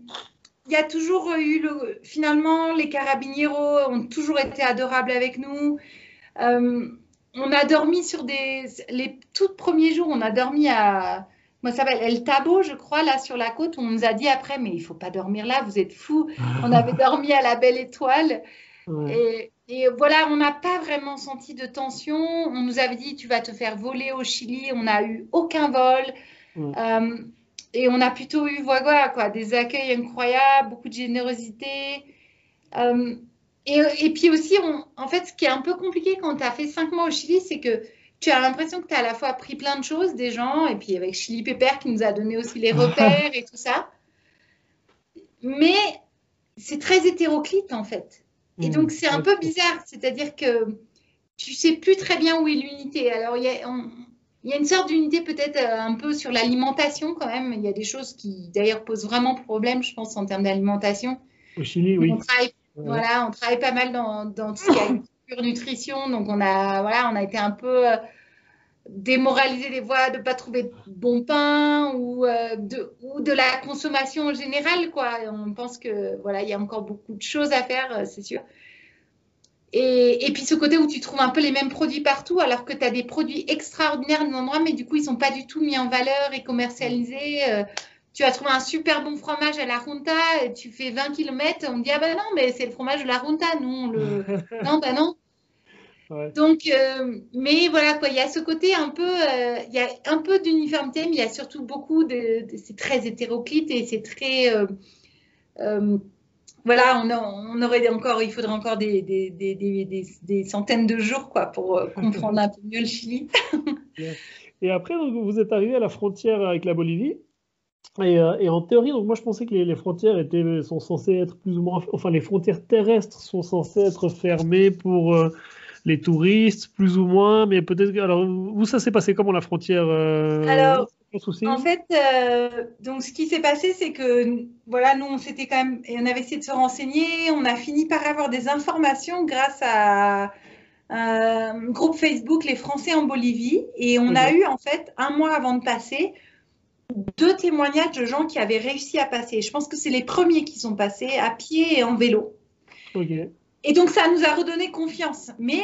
il y a toujours eu le. Finalement, les carabinieros ont toujours été adorables avec nous. Euh, on a dormi sur des. Les tout premiers jours, on a dormi à. Moi, ça s'appelle El Tabo, je crois, là sur la côte. On nous a dit après, mais il faut pas dormir là, vous êtes fous. On avait dormi à la Belle Étoile. Ouais. Et, et, voilà, on n'a pas vraiment senti de tension. On nous avait dit, tu vas te faire voler au Chili. On n'a eu aucun vol. Ouais. Euh, et on a plutôt eu voilà, quoi, des accueils incroyables, beaucoup de générosité. Euh, et, et, puis aussi, on, en fait, ce qui est un peu compliqué quand tu as fait cinq mois au Chili, c'est que tu as l'impression que tu as à la fois appris plein de choses des gens, et puis avec Chili Pepper qui nous a donné aussi les repères et tout ça. Mais c'est très hétéroclite en fait. Et donc c'est un peu bizarre, c'est-à-dire que tu sais plus très bien où est l'unité. Alors il y a, y a une sorte d'unité peut-être euh, un peu sur l'alimentation quand même. Il y a des choses qui d'ailleurs posent vraiment problème, je pense, en termes d'alimentation. Au Chili, oui. On travaille, ouais. voilà, on travaille pas mal dans, dans tout ce qui est pure nutrition, donc on a, voilà, on a été un peu euh, démoralisé des voies de pas trouver de bon pain ou, euh, de, ou de la consommation en général, quoi. On pense que voilà, il y a encore beaucoup de choses à faire, c'est sûr. Et, et, puis ce côté où tu trouves un peu les mêmes produits partout, alors que tu as des produits extraordinaires dans endroits, mais du coup, ils sont pas du tout mis en valeur et commercialisés. Euh, tu as trouvé un super bon fromage à la Junta, tu fais 20 km, on te dit ah ben non, mais c'est le fromage de la Junta, nous le. non, ben non. Ouais. Donc, euh, mais voilà quoi, il y a ce côté un peu, euh, il y a un peu d'uniformité, mais il y a surtout beaucoup de, de c'est très hétéroclite et c'est très euh, voilà, on, on, aurait encore, il faudrait encore des, des, des, des centaines de jours quoi, pour comprendre un peu mieux le Chili. et après, donc, vous êtes arrivé à la frontière avec la Bolivie. Et, euh, et, en théorie, donc moi je pensais que les, les, frontières étaient, sont censées être plus ou moins, enfin les frontières terrestres sont censées être fermées pour euh, les touristes, plus ou moins, mais peut-être. Alors vous, ça s'est passé? Comment la frontière euh, Alors, en fait, euh, donc ce qui s'est passé, c'est que voilà, nous on s'était quand même et on avait essayé de se renseigner, on a fini par avoir des informations grâce à un groupe Facebook Les Français en Bolivie et on a eu en fait un mois avant de passer deux témoignages de gens qui avaient réussi à passer. Je pense que c'est les premiers qui sont passés à pied et en vélo. Okay. Et donc ça nous a redonné confiance. Mais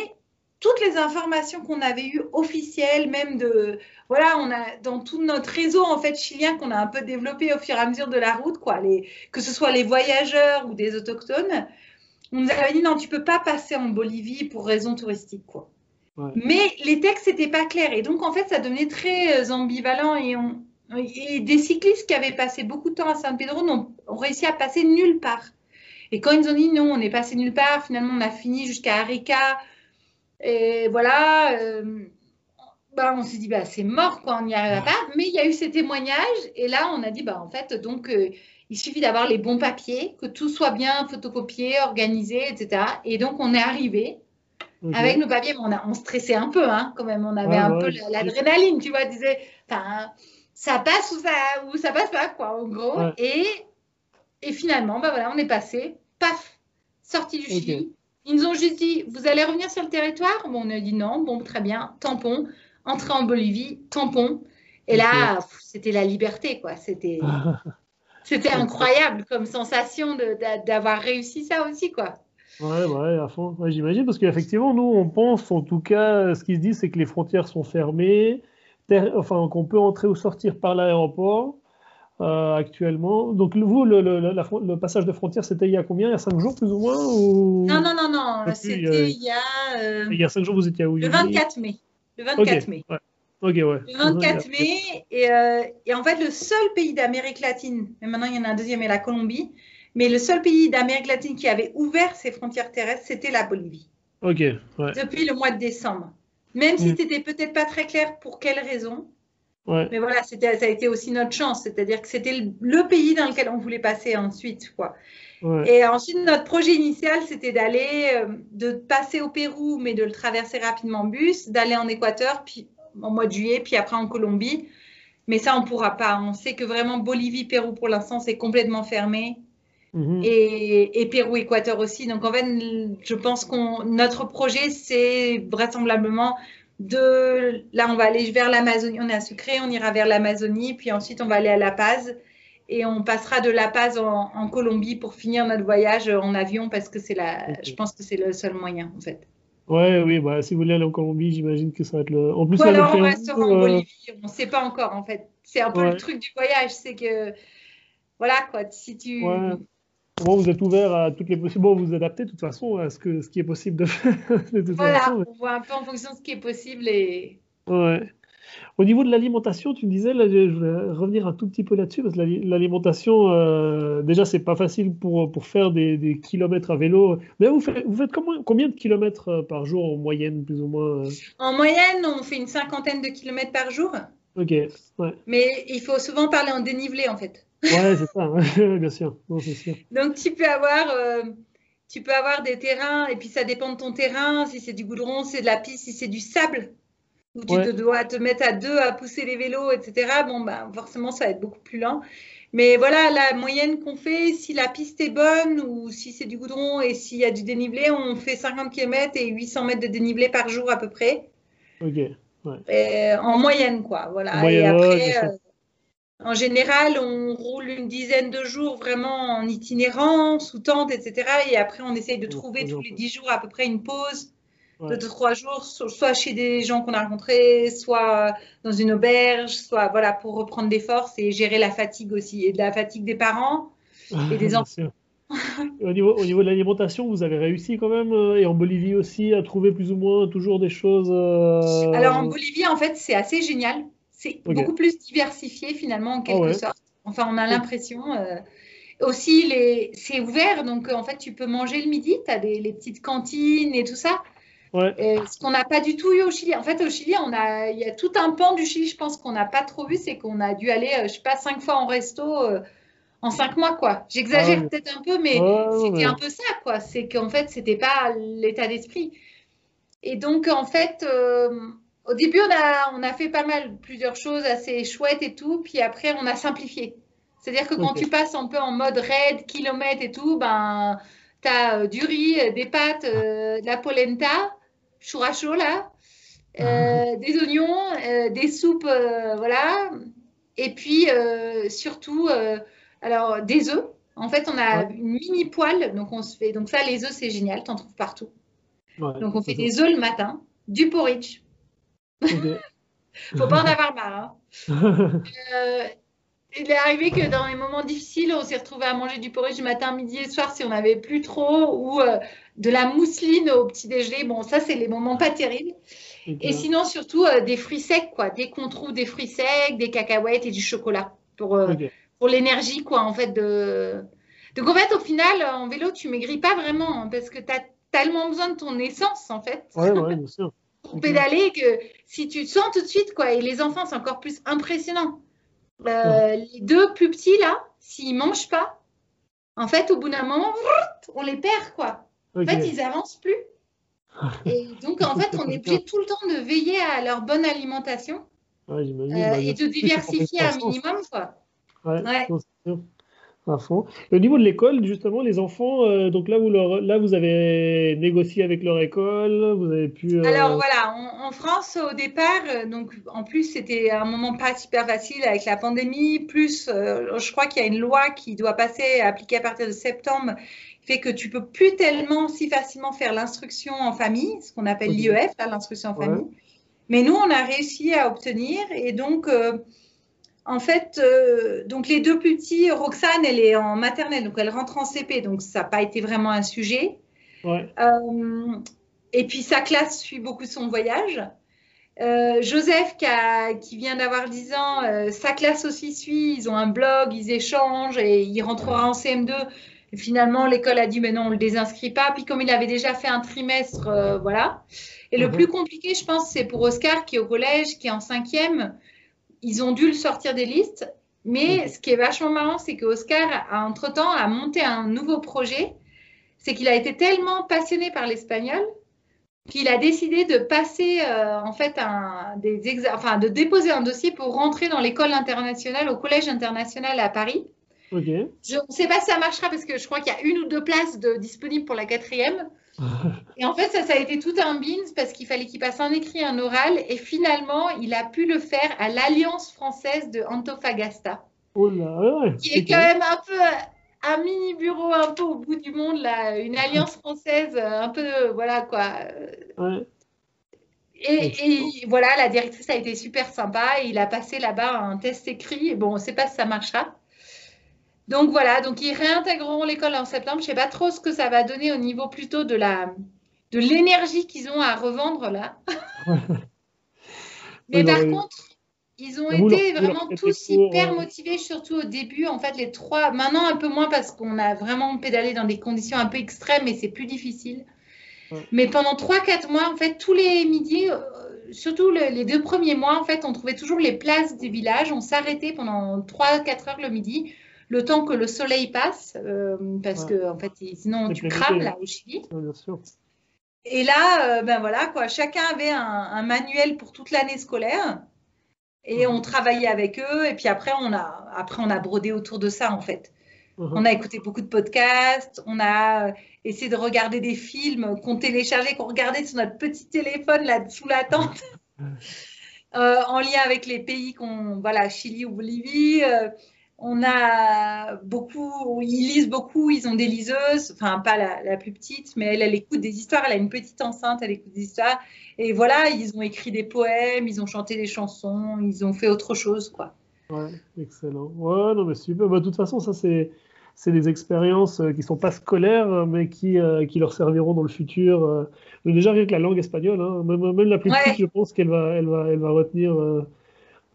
toutes les informations qu'on avait eues officielles, même de voilà, on a dans tout notre réseau en fait chilien qu'on a un peu développé au fur et à mesure de la route, quoi, les, que ce soit les voyageurs ou des autochtones, on nous avait dit non, tu peux pas passer en Bolivie pour raison touristique, quoi. Ouais. Mais les textes n'étaient pas clairs et donc en fait ça devenait très ambivalent et on et des cyclistes qui avaient passé beaucoup de temps à San Pedro n'ont réussi à passer nulle part. Et quand ils ont dit non, on est passé nulle part, finalement on a fini jusqu'à Arica, Et voilà, euh, bah, on s'est dit, bah, c'est mort, quoi, on n'y arrivera pas. Mais il y a eu ces témoignages. Et là, on a dit, bah, en fait, donc, euh, il suffit d'avoir les bons papiers, que tout soit bien photocopié, organisé, etc. Et donc, on est arrivé avec nos papiers. On, a, on stressait un peu, hein, quand même. On avait un peu l'adrénaline, tu vois. disait, enfin, ça passe ou ça, ou ça passe pas, quoi, en gros. Et, et finalement, bah, voilà, on est passé, paf, sorti du Chili. Ils nous ont juste dit, vous allez revenir sur le territoire? Bon, On a dit non, bon, très bien, tampon. Entrer en Bolivie, tampon. Et là, c'était la liberté, quoi. C'était, c'était incroyable comme sensation d'avoir réussi ça aussi, quoi. Ouais, ouais, à fond. J'imagine, parce qu'effectivement, nous, on pense, en tout cas, ce qui se dit, c'est que les frontières sont fermées, enfin, qu'on peut entrer ou sortir par l'aéroport. Euh, actuellement. Donc, vous, le, le, passage de frontière, c'était il y a combien? Il y a 5 jours, plus ou moins Non, non, non, non. C'était il y a. Euh, il y a 5 jours, vous étiez où? Le 24 mai. Le 24 mai. Ouais. Ouais. Le 24 mai. Et, euh, et, en fait, le seul pays d'Amérique latine, mais maintenant il y en a un deuxième, et la Colombie, mais le seul pays d'Amérique latine qui avait ouvert ses frontières terrestres, c'était la Bolivie. Ok, ouais. Depuis le mois de décembre. Même si mm. c'était peut-être pas très clair pour quelles raisons, mais voilà, ça a été aussi notre chance, c'est-à-dire que c'était le, pays dans lequel on voulait passer ensuite, quoi. Et ensuite, notre projet initial, c'était d'aller, euh, de passer au Pérou, mais de le traverser rapidement en bus, d'aller en Équateur, puis en mois de juillet, puis après en Colombie. Mais ça, on ne pourra pas. On sait que vraiment Bolivie, Pérou, pour l'instant, c'est complètement fermé. Mm-hmm. Et, et, Pérou, Équateur aussi. Donc en fait, je pense qu'on notre projet, c'est vraisemblablement de là, on va aller vers l'Amazonie. On est à Sucré, on ira vers l'Amazonie, puis ensuite on va aller à La Paz et on passera de La Paz en, Colombie pour finir notre voyage en avion parce que c'est la, je pense que c'est le seul moyen en fait. Ouais, oui, bah, si vous voulez aller en Colombie, j'imagine que ça va être le. En plus, Ou alors on restera en euh, Bolivie, on ne sait pas encore en fait. C'est un peu le truc du voyage, c'est que voilà quoi, si tu. Bon, vous êtes ouvert à toutes les possibilités. Bon, vous vous adaptez de toute façon à ce, que, ce qui est possible de faire. voilà, on voit un peu en fonction de ce qui est possible. Et... Ouais. Au niveau de l'alimentation, tu me disais, là, je voulais revenir un tout petit peu là-dessus, parce que l'alimentation, euh, déjà, c'est pas facile pour, pour faire des, des, kilomètres à vélo. Mais vous faites, vous faites combien, combien de kilomètres euh, par jour en moyenne, plus ou moins euh? En moyenne, on fait une cinquantaine de kilomètres par jour. Ok, ouais. Mais il faut souvent parler en dénivelé, en fait. Ouais, c'est ça, bien sûr. sûr. Donc, tu peux avoir. Euh, tu peux avoir des terrains, et puis ça dépend de ton terrain, si c'est du goudron, c'est de la piste, si c'est du sable, où tu te dois te mettre à deux à pousser les vélos, etc. Bon, ben, forcément, ça va être beaucoup plus lent. Mais voilà, la moyenne qu'on fait, si la piste est bonne ou si c'est du goudron et s'il y a du dénivelé, on fait 50 km et 800 mètres de dénivelé par jour à peu près. Ok. Ouais. en moyenne, quoi. Voilà. et après, en général, on roule une dizaine de jours vraiment en itinérance, sous tente, etc. Et après, on essaye de trouver tous les dix jours à peu près une pause de trois jours, soit chez des gens qu'on a rencontrés, soit dans une auberge, soit voilà pour reprendre des forces et gérer la fatigue aussi et de la fatigue des parents et des enfants. Au, niveau, au niveau de l'alimentation, vous avez réussi quand même, euh, et en Bolivie aussi, à trouver plus ou moins toujours des choses. Euh, Alors en Bolivie, en fait, c'est assez génial c'est beaucoup plus diversifié finalement en quelque sorte. Enfin, on a l'impression. Euh, aussi, les... c'est ouvert, donc en fait, tu peux manger le midi, tu as des, les petites cantines et tout ça. ce qu'on n'a pas du tout eu au Chili. En fait, au Chili, on a, il y a tout un pan du Chili, je pense qu'on n'a pas trop vu, c'est qu'on a dû aller, je sais pas, cinq fois en resto euh, en cinq mois, quoi. J'exagère ah peut-être un peu, mais c'était un peu ça, quoi. C'est qu'en fait, c'était pas l'état d'esprit. Et donc, en fait, au début, on a, on a fait pas mal, plusieurs choses assez chouettes et tout, puis après, on a simplifié. C'est-à-dire que quand tu passes un peu en mode raid, kilomètre et tout, ben, tu as euh, du riz, euh, des pâtes, euh, de la polenta, churrasco là, ah. des oignons, des soupes, voilà. Et puis, surtout, alors, des œufs. En fait, on a une mini poêle, donc on se fait. Donc, ça, les œufs, c'est génial, tu en trouves partout. donc, on fait des œufs le matin, du porridge, Faut pas en avoir marre. Hein. Euh, il est arrivé que dans les moments difficiles, on s'est retrouvé à manger du porridge matin, midi et soir si on n'avait plus trop, ou euh, de la mousseline au petit déjeuner. Bon, ça, c'est les moments pas terribles. Et sinon, surtout euh, des fruits secs, quoi. Dès qu'on trouve des fruits secs, des cacahuètes et du chocolat pour, pour l'énergie, quoi, en fait. De... Donc, en fait, au final, en vélo, tu maigris pas vraiment hein, parce que tu as tellement besoin de ton essence, en fait. Ouais, ouais, bien sûr. pour pédaler que si tu te sens tout de suite, quoi. Et les enfants, c'est encore plus impressionnant. Euh, Les deux plus petits, là, s'ils mangent pas, en fait, au bout d'un moment, on les perd, quoi. En fait, ils avancent plus. Et donc, en fait, on est obligé tout le temps de veiller à leur bonne alimentation Ouais, euh, Bah, et de diversifier un minimum, quoi. Ouais, Ouais. non, c'est sûr. À fond. Et au niveau de l'école, justement, les enfants, euh, donc là vous, leur, là, vous avez négocié avec leur école, vous avez pu. euh, Alors voilà, en, en France au départ, euh, donc en plus c'était un moment pas super facile avec la pandémie, plus je crois qu'il y a une loi qui doit passer, appliquée à partir de septembre, qui fait que tu peux plus tellement si facilement faire l'instruction en famille, ce qu'on appelle l'IEF, là, l'instruction en Ouais. famille. Mais nous, on a réussi à obtenir et donc en fait, euh, donc les deux petits, Roxane, elle est en maternelle, donc elle rentre en CP, donc ça n'a pas été vraiment un sujet. Ouais. Euh, et puis sa classe suit beaucoup son voyage. Euh, Joseph, qui, a- qui vient d'avoir 10 ans, sa classe aussi suit. Ils ont un blog, ils échangent et il rentrera en CM2. Et finalement, l'école a dit, mais non, on ne le désinscrit pas. Puis comme il avait déjà fait un trimestre, voilà. Et le Mhm. plus compliqué, je pense, c'est pour Oscar, qui est au collège, qui est en cinquième. Ils ont dû le sortir des listes. Mais ce qui est vachement marrant, c'est que Oscar, a, entre-temps, a monté un nouveau projet. C'est qu'il a été tellement passionné par l'espagnol qu'il a décidé de passer, euh, en fait, un, des exa- enfin, de déposer un dossier pour rentrer dans l'école internationale, au collège international à Paris. Ok. Je ne sais pas si ça marchera parce que je crois qu'il y a une ou deux places de, disponibles pour la quatrième. Et en fait, ça, ça a été tout un beans parce qu'il fallait qu'il passe un écrit, un oral. Et finalement, il a pu le faire à l'Alliance française de Antofagasta, Oh là, ouais, qui est quand même un peu un mini bureau un peu au bout du monde, là, une alliance française euh, un peu, euh, voilà quoi. Ouais. Et, et voilà, la directrice a été super sympa et il a passé là-bas un test écrit. Et bon, on ne sait pas si ça marchera. Donc voilà, donc ils réintégreront l'école en septembre. Je ne sais pas trop ce que ça va donner au niveau plutôt de la de l'énergie qu'ils ont à revendre là. Mais par contre, ils ont été vraiment tous hyper euh, motivés, surtout au début. En fait, les trois, maintenant un peu moins parce qu'on a vraiment pédalé dans des conditions un peu extrêmes et c'est plus difficile. Mais pendant 3-4 mois, en fait, tous les midis, euh, surtout le- les deux premiers mois, en fait, on trouvait toujours les places des villages. On s'arrêtait pendant 3-4 heures le midi, le temps que le soleil passe, euh, parce Ouais. que en fait, sinon tu crames là au Chili. Ouais, bien sûr. Et là, euh, ben voilà, quoi, chacun avait un, un manuel pour toute l'année scolaire. Et Mhm. on travaillait avec eux. Et puis après, on a, après, on a brodé autour de ça, en fait. Mhm. On a écouté beaucoup de podcasts. On a euh, essayé de regarder des films qu'on téléchargeait, qu'on regardait sur notre petit téléphone, là, sous la tente. Euh, en lien avec les pays qu'on, voilà, Chili ou Bolivie. Euh, on a beaucoup, ils lisent beaucoup, ils ont des liseuses, enfin pas la, la plus petite, mais elle, elle écoute des histoires, elle a une petite enceinte, elle écoute des histoires. Et voilà, ils ont écrit des poèmes, ils ont chanté des chansons, ils ont fait autre chose, quoi. Ouais, excellent. Ouais, non, mais super. Bah, de toute façon, ça, c'est, c'est des expériences euh, qui sont pas scolaires, euh, mais qui, euh, qui leur serviront dans le futur. Mais déjà, rien que la langue espagnole, hein, même, même la plus Ouais. petite, je pense qu'elle va, elle va, elle va retenir, euh,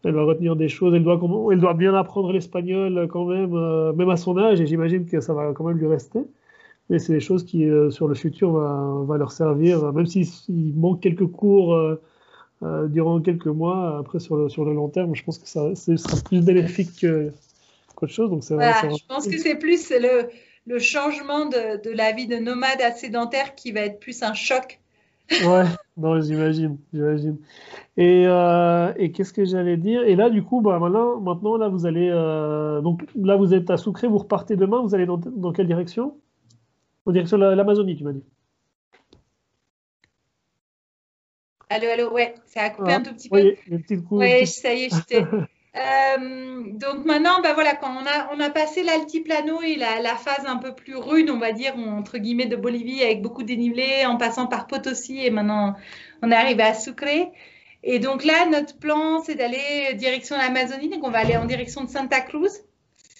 elle va retenir des choses. Elle doit, elle doit bien apprendre l'espagnol euh, quand même, euh, même à son âge, et j'imagine que ça va quand même lui rester. Mais c'est des choses qui, euh, sur le futur, va, va leur servir, même s'il manque quelques cours. euh, durant quelques mois. Après, sur le, sur le long terme, je pense que ça, sera plus bénéfique que- qu'autre chose. Donc, Voilà, je pense que c'est plus le, le changement de, de la vie de nomade à sédentaire qui va être plus un choc. Ouais, non, j'imagine, j'imagine. Et, euh, et qu'est-ce que j'allais dire? Et là, du coup, bah, maintenant, maintenant, là, vous allez, euh, donc là, vous êtes à Sucré, vous repartez demain, vous allez dans, dans quelle direction? En direction de la- l'Amazonie, tu m'as dit. Allô, allô, ouais, ça a coupé Ah, un tout petit peu. Oui. Ouais, ça y est, j'étais. Euh, donc maintenant, ben voilà, quand on a, on a passé l'altiplano et la, la phase un peu plus rude, on va dire, entre guillemets, de Bolivie avec beaucoup de dénivelé, en passant par Potosi et maintenant on est arrivé à Sucre. Et donc là, notre plan, c'est d'aller direction l'Amazonie, donc on va aller en direction de Santa Cruz.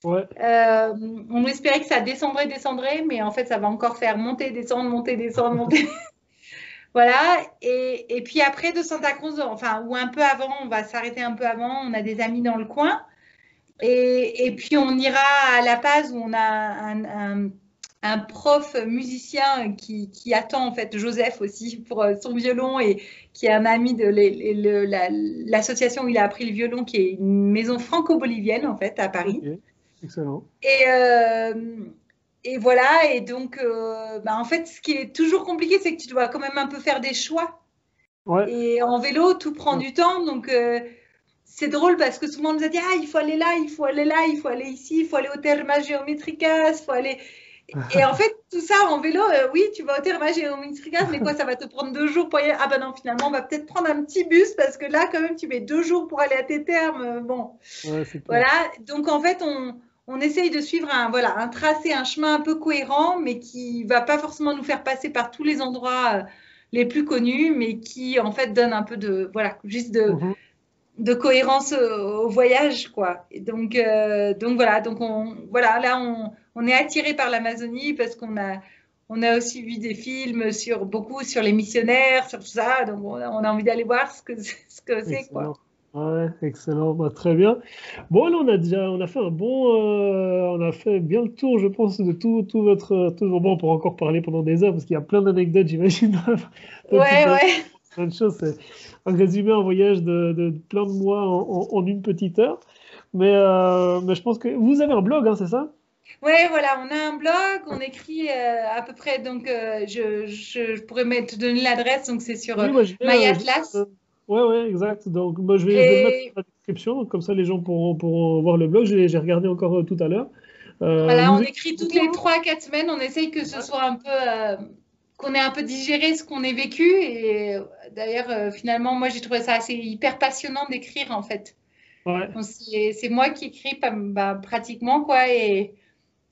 Ouais, Euh, on espérait que ça descendrait, descendrait, mais en fait, ça va encore faire monter, descendre, monter, descendre, monter. Voilà. Et, et puis après de Santa Cruz, enfin, ou un peu avant, on va s'arrêter un peu avant. On a des amis dans le coin. Et, et puis on ira à La Paz où on a un, un- un prof musicien qui, qui, attend en fait Joseph aussi pour euh, son violon et qui est un ami de l'association où il a appris le violon, qui est une maison franco-bolivienne en fait à Paris. Excellent. Et, euh, et voilà, et donc euh, bah, en fait, ce qui est toujours compliqué, c'est que tu dois quand même un peu faire des choix. Ouais. Et en vélo, tout prend du temps, donc c'est drôle parce que souvent on nous a dit ah il faut aller là, il faut aller là, il faut aller ici, il faut aller au Terma Geométricas, il faut aller et en fait, tout ça en vélo, euh, oui, tu vas au Terma Geométricas, mais quoi, ça va te prendre deux jours pour y aller. Ah ben non, finalement, on va peut-être prendre un petit bus parce que là, quand même, tu mets deux jours pour aller à tes termes. Bon, voilà. Donc en fait, on, on essaye de suivre un, voilà, un tracé, un chemin un peu cohérent, mais qui va pas forcément nous faire passer par tous les endroits euh, les plus connus, mais qui en fait donne un peu de, voilà, juste de, mhm de cohérence au, voyage, quoi. Et donc, euh, donc voilà, donc on, voilà, là on, on est attiré par l'Amazonie parce qu'on a, on a aussi vu des films sur beaucoup sur les missionnaires, sur tout ça, donc on a, on a envie d'aller voir ce que ce que c'est, quoi. Ouais, excellent, bah, très bien. Bon, là, on a déjà, on a fait un bon, euh, on a fait bien le tour, je pense, de tout, tout votre, toujours bon, on pourra encore parler pendant des heures parce qu'il y a plein d'anecdotes, j'imagine. ouais, ouais. Plein de choses, c'est un résumé, un voyage de, plein de mois en, une petite heure. Mais, euh, mais je pense que vous avez un blog, hein, c'est ça? Oui, voilà, on a un blog, on écrit euh, à peu près, donc euh, je, je, pourrais te donner l'adresse, donc c'est sur oui, MyAtlas. Oui, oui, exact. Donc, moi, je vais, le mettre dans la description, comme ça les gens pourront, pourront voir le blog. J'ai regardé encore tout à l'heure. voilà, on écrit toutes les 3-4 semaines, on essaye que ce soit un peu qu'on ait un peu digéré ce qu'on ait vécu. Et d'ailleurs, euh, finalement, moi, j'ai trouvé ça assez hyper passionnant d'écrire, en fait. Ouais. C'est moi qui écris bah, pratiquement, quoi. Et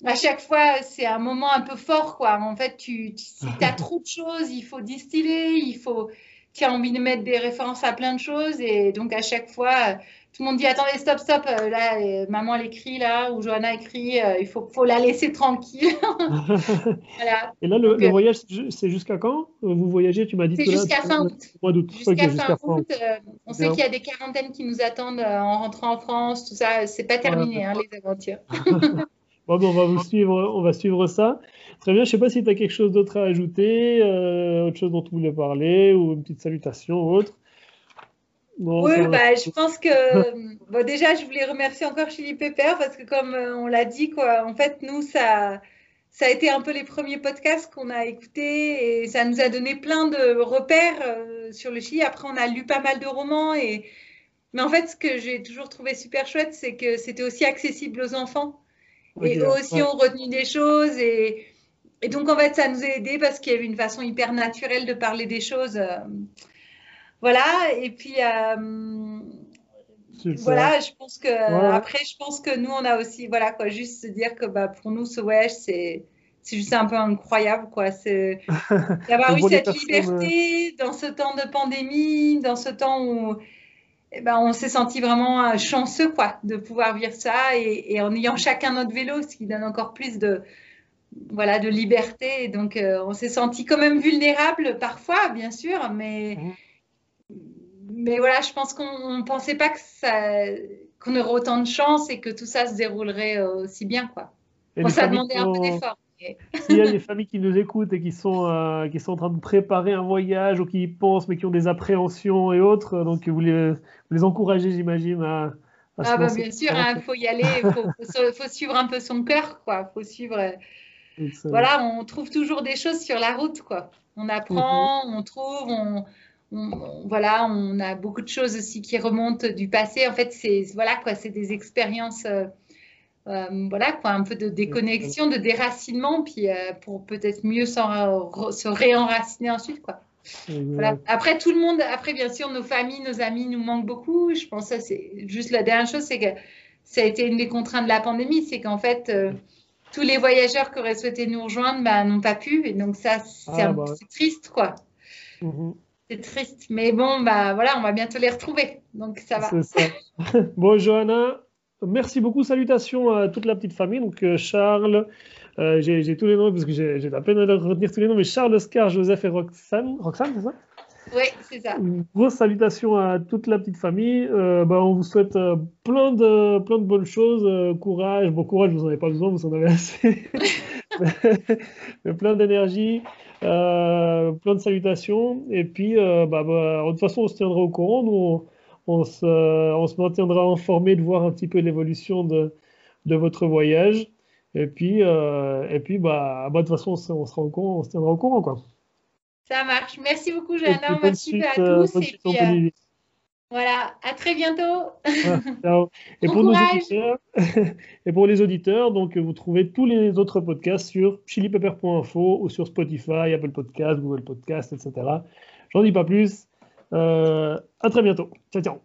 à chaque fois, c'est un moment un peu fort, quoi. En fait, tu, tu si tu as trop de choses, il faut distiller, il faut. Tu as envie de mettre des références à plein de choses. Et donc, à chaque fois, tout le monde dit attendez stop stop euh, là euh, maman elle écrit là ou Johanna écrit euh, il faut, faut la laisser tranquille. Voilà. et là le, voyage c'est jusqu'à quand? Vous voyagez tu m'as dit c'est jusqu'à fin août. jusqu'à fin, août on sait qu'il y a des quarantaines qui nous attendent en rentrant en France tout ça. C'est pas terminé hein, les aventures. Bon, on va vous suivre on va suivre ça Très bien, je ne sais pas si tu as quelque chose d'autre à ajouter, autre chose dont tu voulais parler, ou une petite salutation ou autre. Oui, bah, je pense que bon, déjà, je voulais remercier encore Chili Pepper parce que comme euh, on l'a dit, quoi, en fait, nous, ça, ça a été un peu les premiers podcasts qu'on a écoutés et ça nous a donné plein de repères euh, sur le Chili. Après, on a lu pas mal de romans et mais en fait, ce que j'ai toujours trouvé super chouette, c'est que c'était aussi accessible aux enfants. Et eux aussi ont retenu des choses et, et donc en fait, ça nous a aidé parce qu'il y avait une façon hyper naturelle de parler des choses. Euh, voilà, et puis euh, voilà, je pense que après, je pense que nous, on a aussi, voilà, quoi, juste se dire que bah, pour nous, ce voyage, c'est c'est juste un peu incroyable, quoi. C'est d'avoir eu cette liberté dans ce temps de pandémie, dans ce temps où eh ben, on s'est senti vraiment euh, chanceux, quoi, de pouvoir vivre ça et, en ayant chacun notre vélo, ce qui donne encore plus de voilà de liberté. Donc, euh, on s'est senti quand même vulnérable parfois, bien sûr, mais mmh mais voilà, je pense qu'on ne pensait pas que ça, qu'on aurait autant de chance et que tout ça se déroulerait euh, aussi bien, quoi. Bon, ça demandait un peu d'effort. S'il y a des familles qui nous écoutent et qui sont, euh, qui sont en train de préparer un voyage ou qui y pensent mais qui ont des appréhensions et autres, donc vous les, vous les encouragez, j'imagine, à, ah bah bien sûr, il hein, faut y aller, il faut, faut, suivre un peu son cœur, quoi. Faut suivre. Voilà, on trouve toujours des choses sur la route, quoi. On apprend, mhm. on trouve, on, voilà, on a beaucoup de choses aussi qui remontent du passé. En fait, c'est voilà quoi, c'est des expériences, euh, euh, voilà quoi, un peu de déconnexion, de déracinement, puis euh, pour peut-être mieux se réenraciner ensuite quoi. Après tout le monde, après bien sûr nos familles, nos amis nous manquent beaucoup. Je pense que c'est juste la dernière chose, c'est que ça a été une des contraintes de la pandémie, c'est qu'en fait tous les voyageurs qui auraient souhaité nous rejoindre bah, n'ont pas pu, et donc ça c'est ah, bah triste quoi. Mm-hmm. C'est triste, mais bon, bah voilà, on va bientôt les retrouver, donc ça va. Ça. bon, Johanna, merci beaucoup. Salutations à toute la petite famille. Donc euh, Charles, euh, j'ai tous les noms parce que j'ai la peine de retenir tous les noms, mais Charles, Oscar, Joseph et Roxane, Roxane, c'est ça? Oui, c'est ça. grosse salutation à toute la petite famille. Euh, bah, on vous souhaite plein, de, plein de bonnes choses. courage. Bon, courage, vous n'en avez pas besoin, vous en avez assez. plein d'énergie, euh, plein de salutations. Et puis, euh, bah, bah, de toute façon, on se tiendra au courant. Nous, on, se, on se, maintiendra informé de voir un petit peu l'évolution de, de, votre voyage. Et puis, euh, et puis bah, bah, de toute façon, on, on, sera au courant, on se tiendra au courant. Quoi. Ça marche. Merci beaucoup, Johanna. Merci à tous. Euh, et puis, euh, voilà, à très bientôt. Ciao. et, pour nos auditeurs, et pour les auditeurs, donc, vous trouvez tous les autres podcasts sur chilipepper.info ou sur Spotify, Apple Podcasts, Google Podcasts, etc. J'en dis pas plus. Euh, à très bientôt. Ciao, ciao.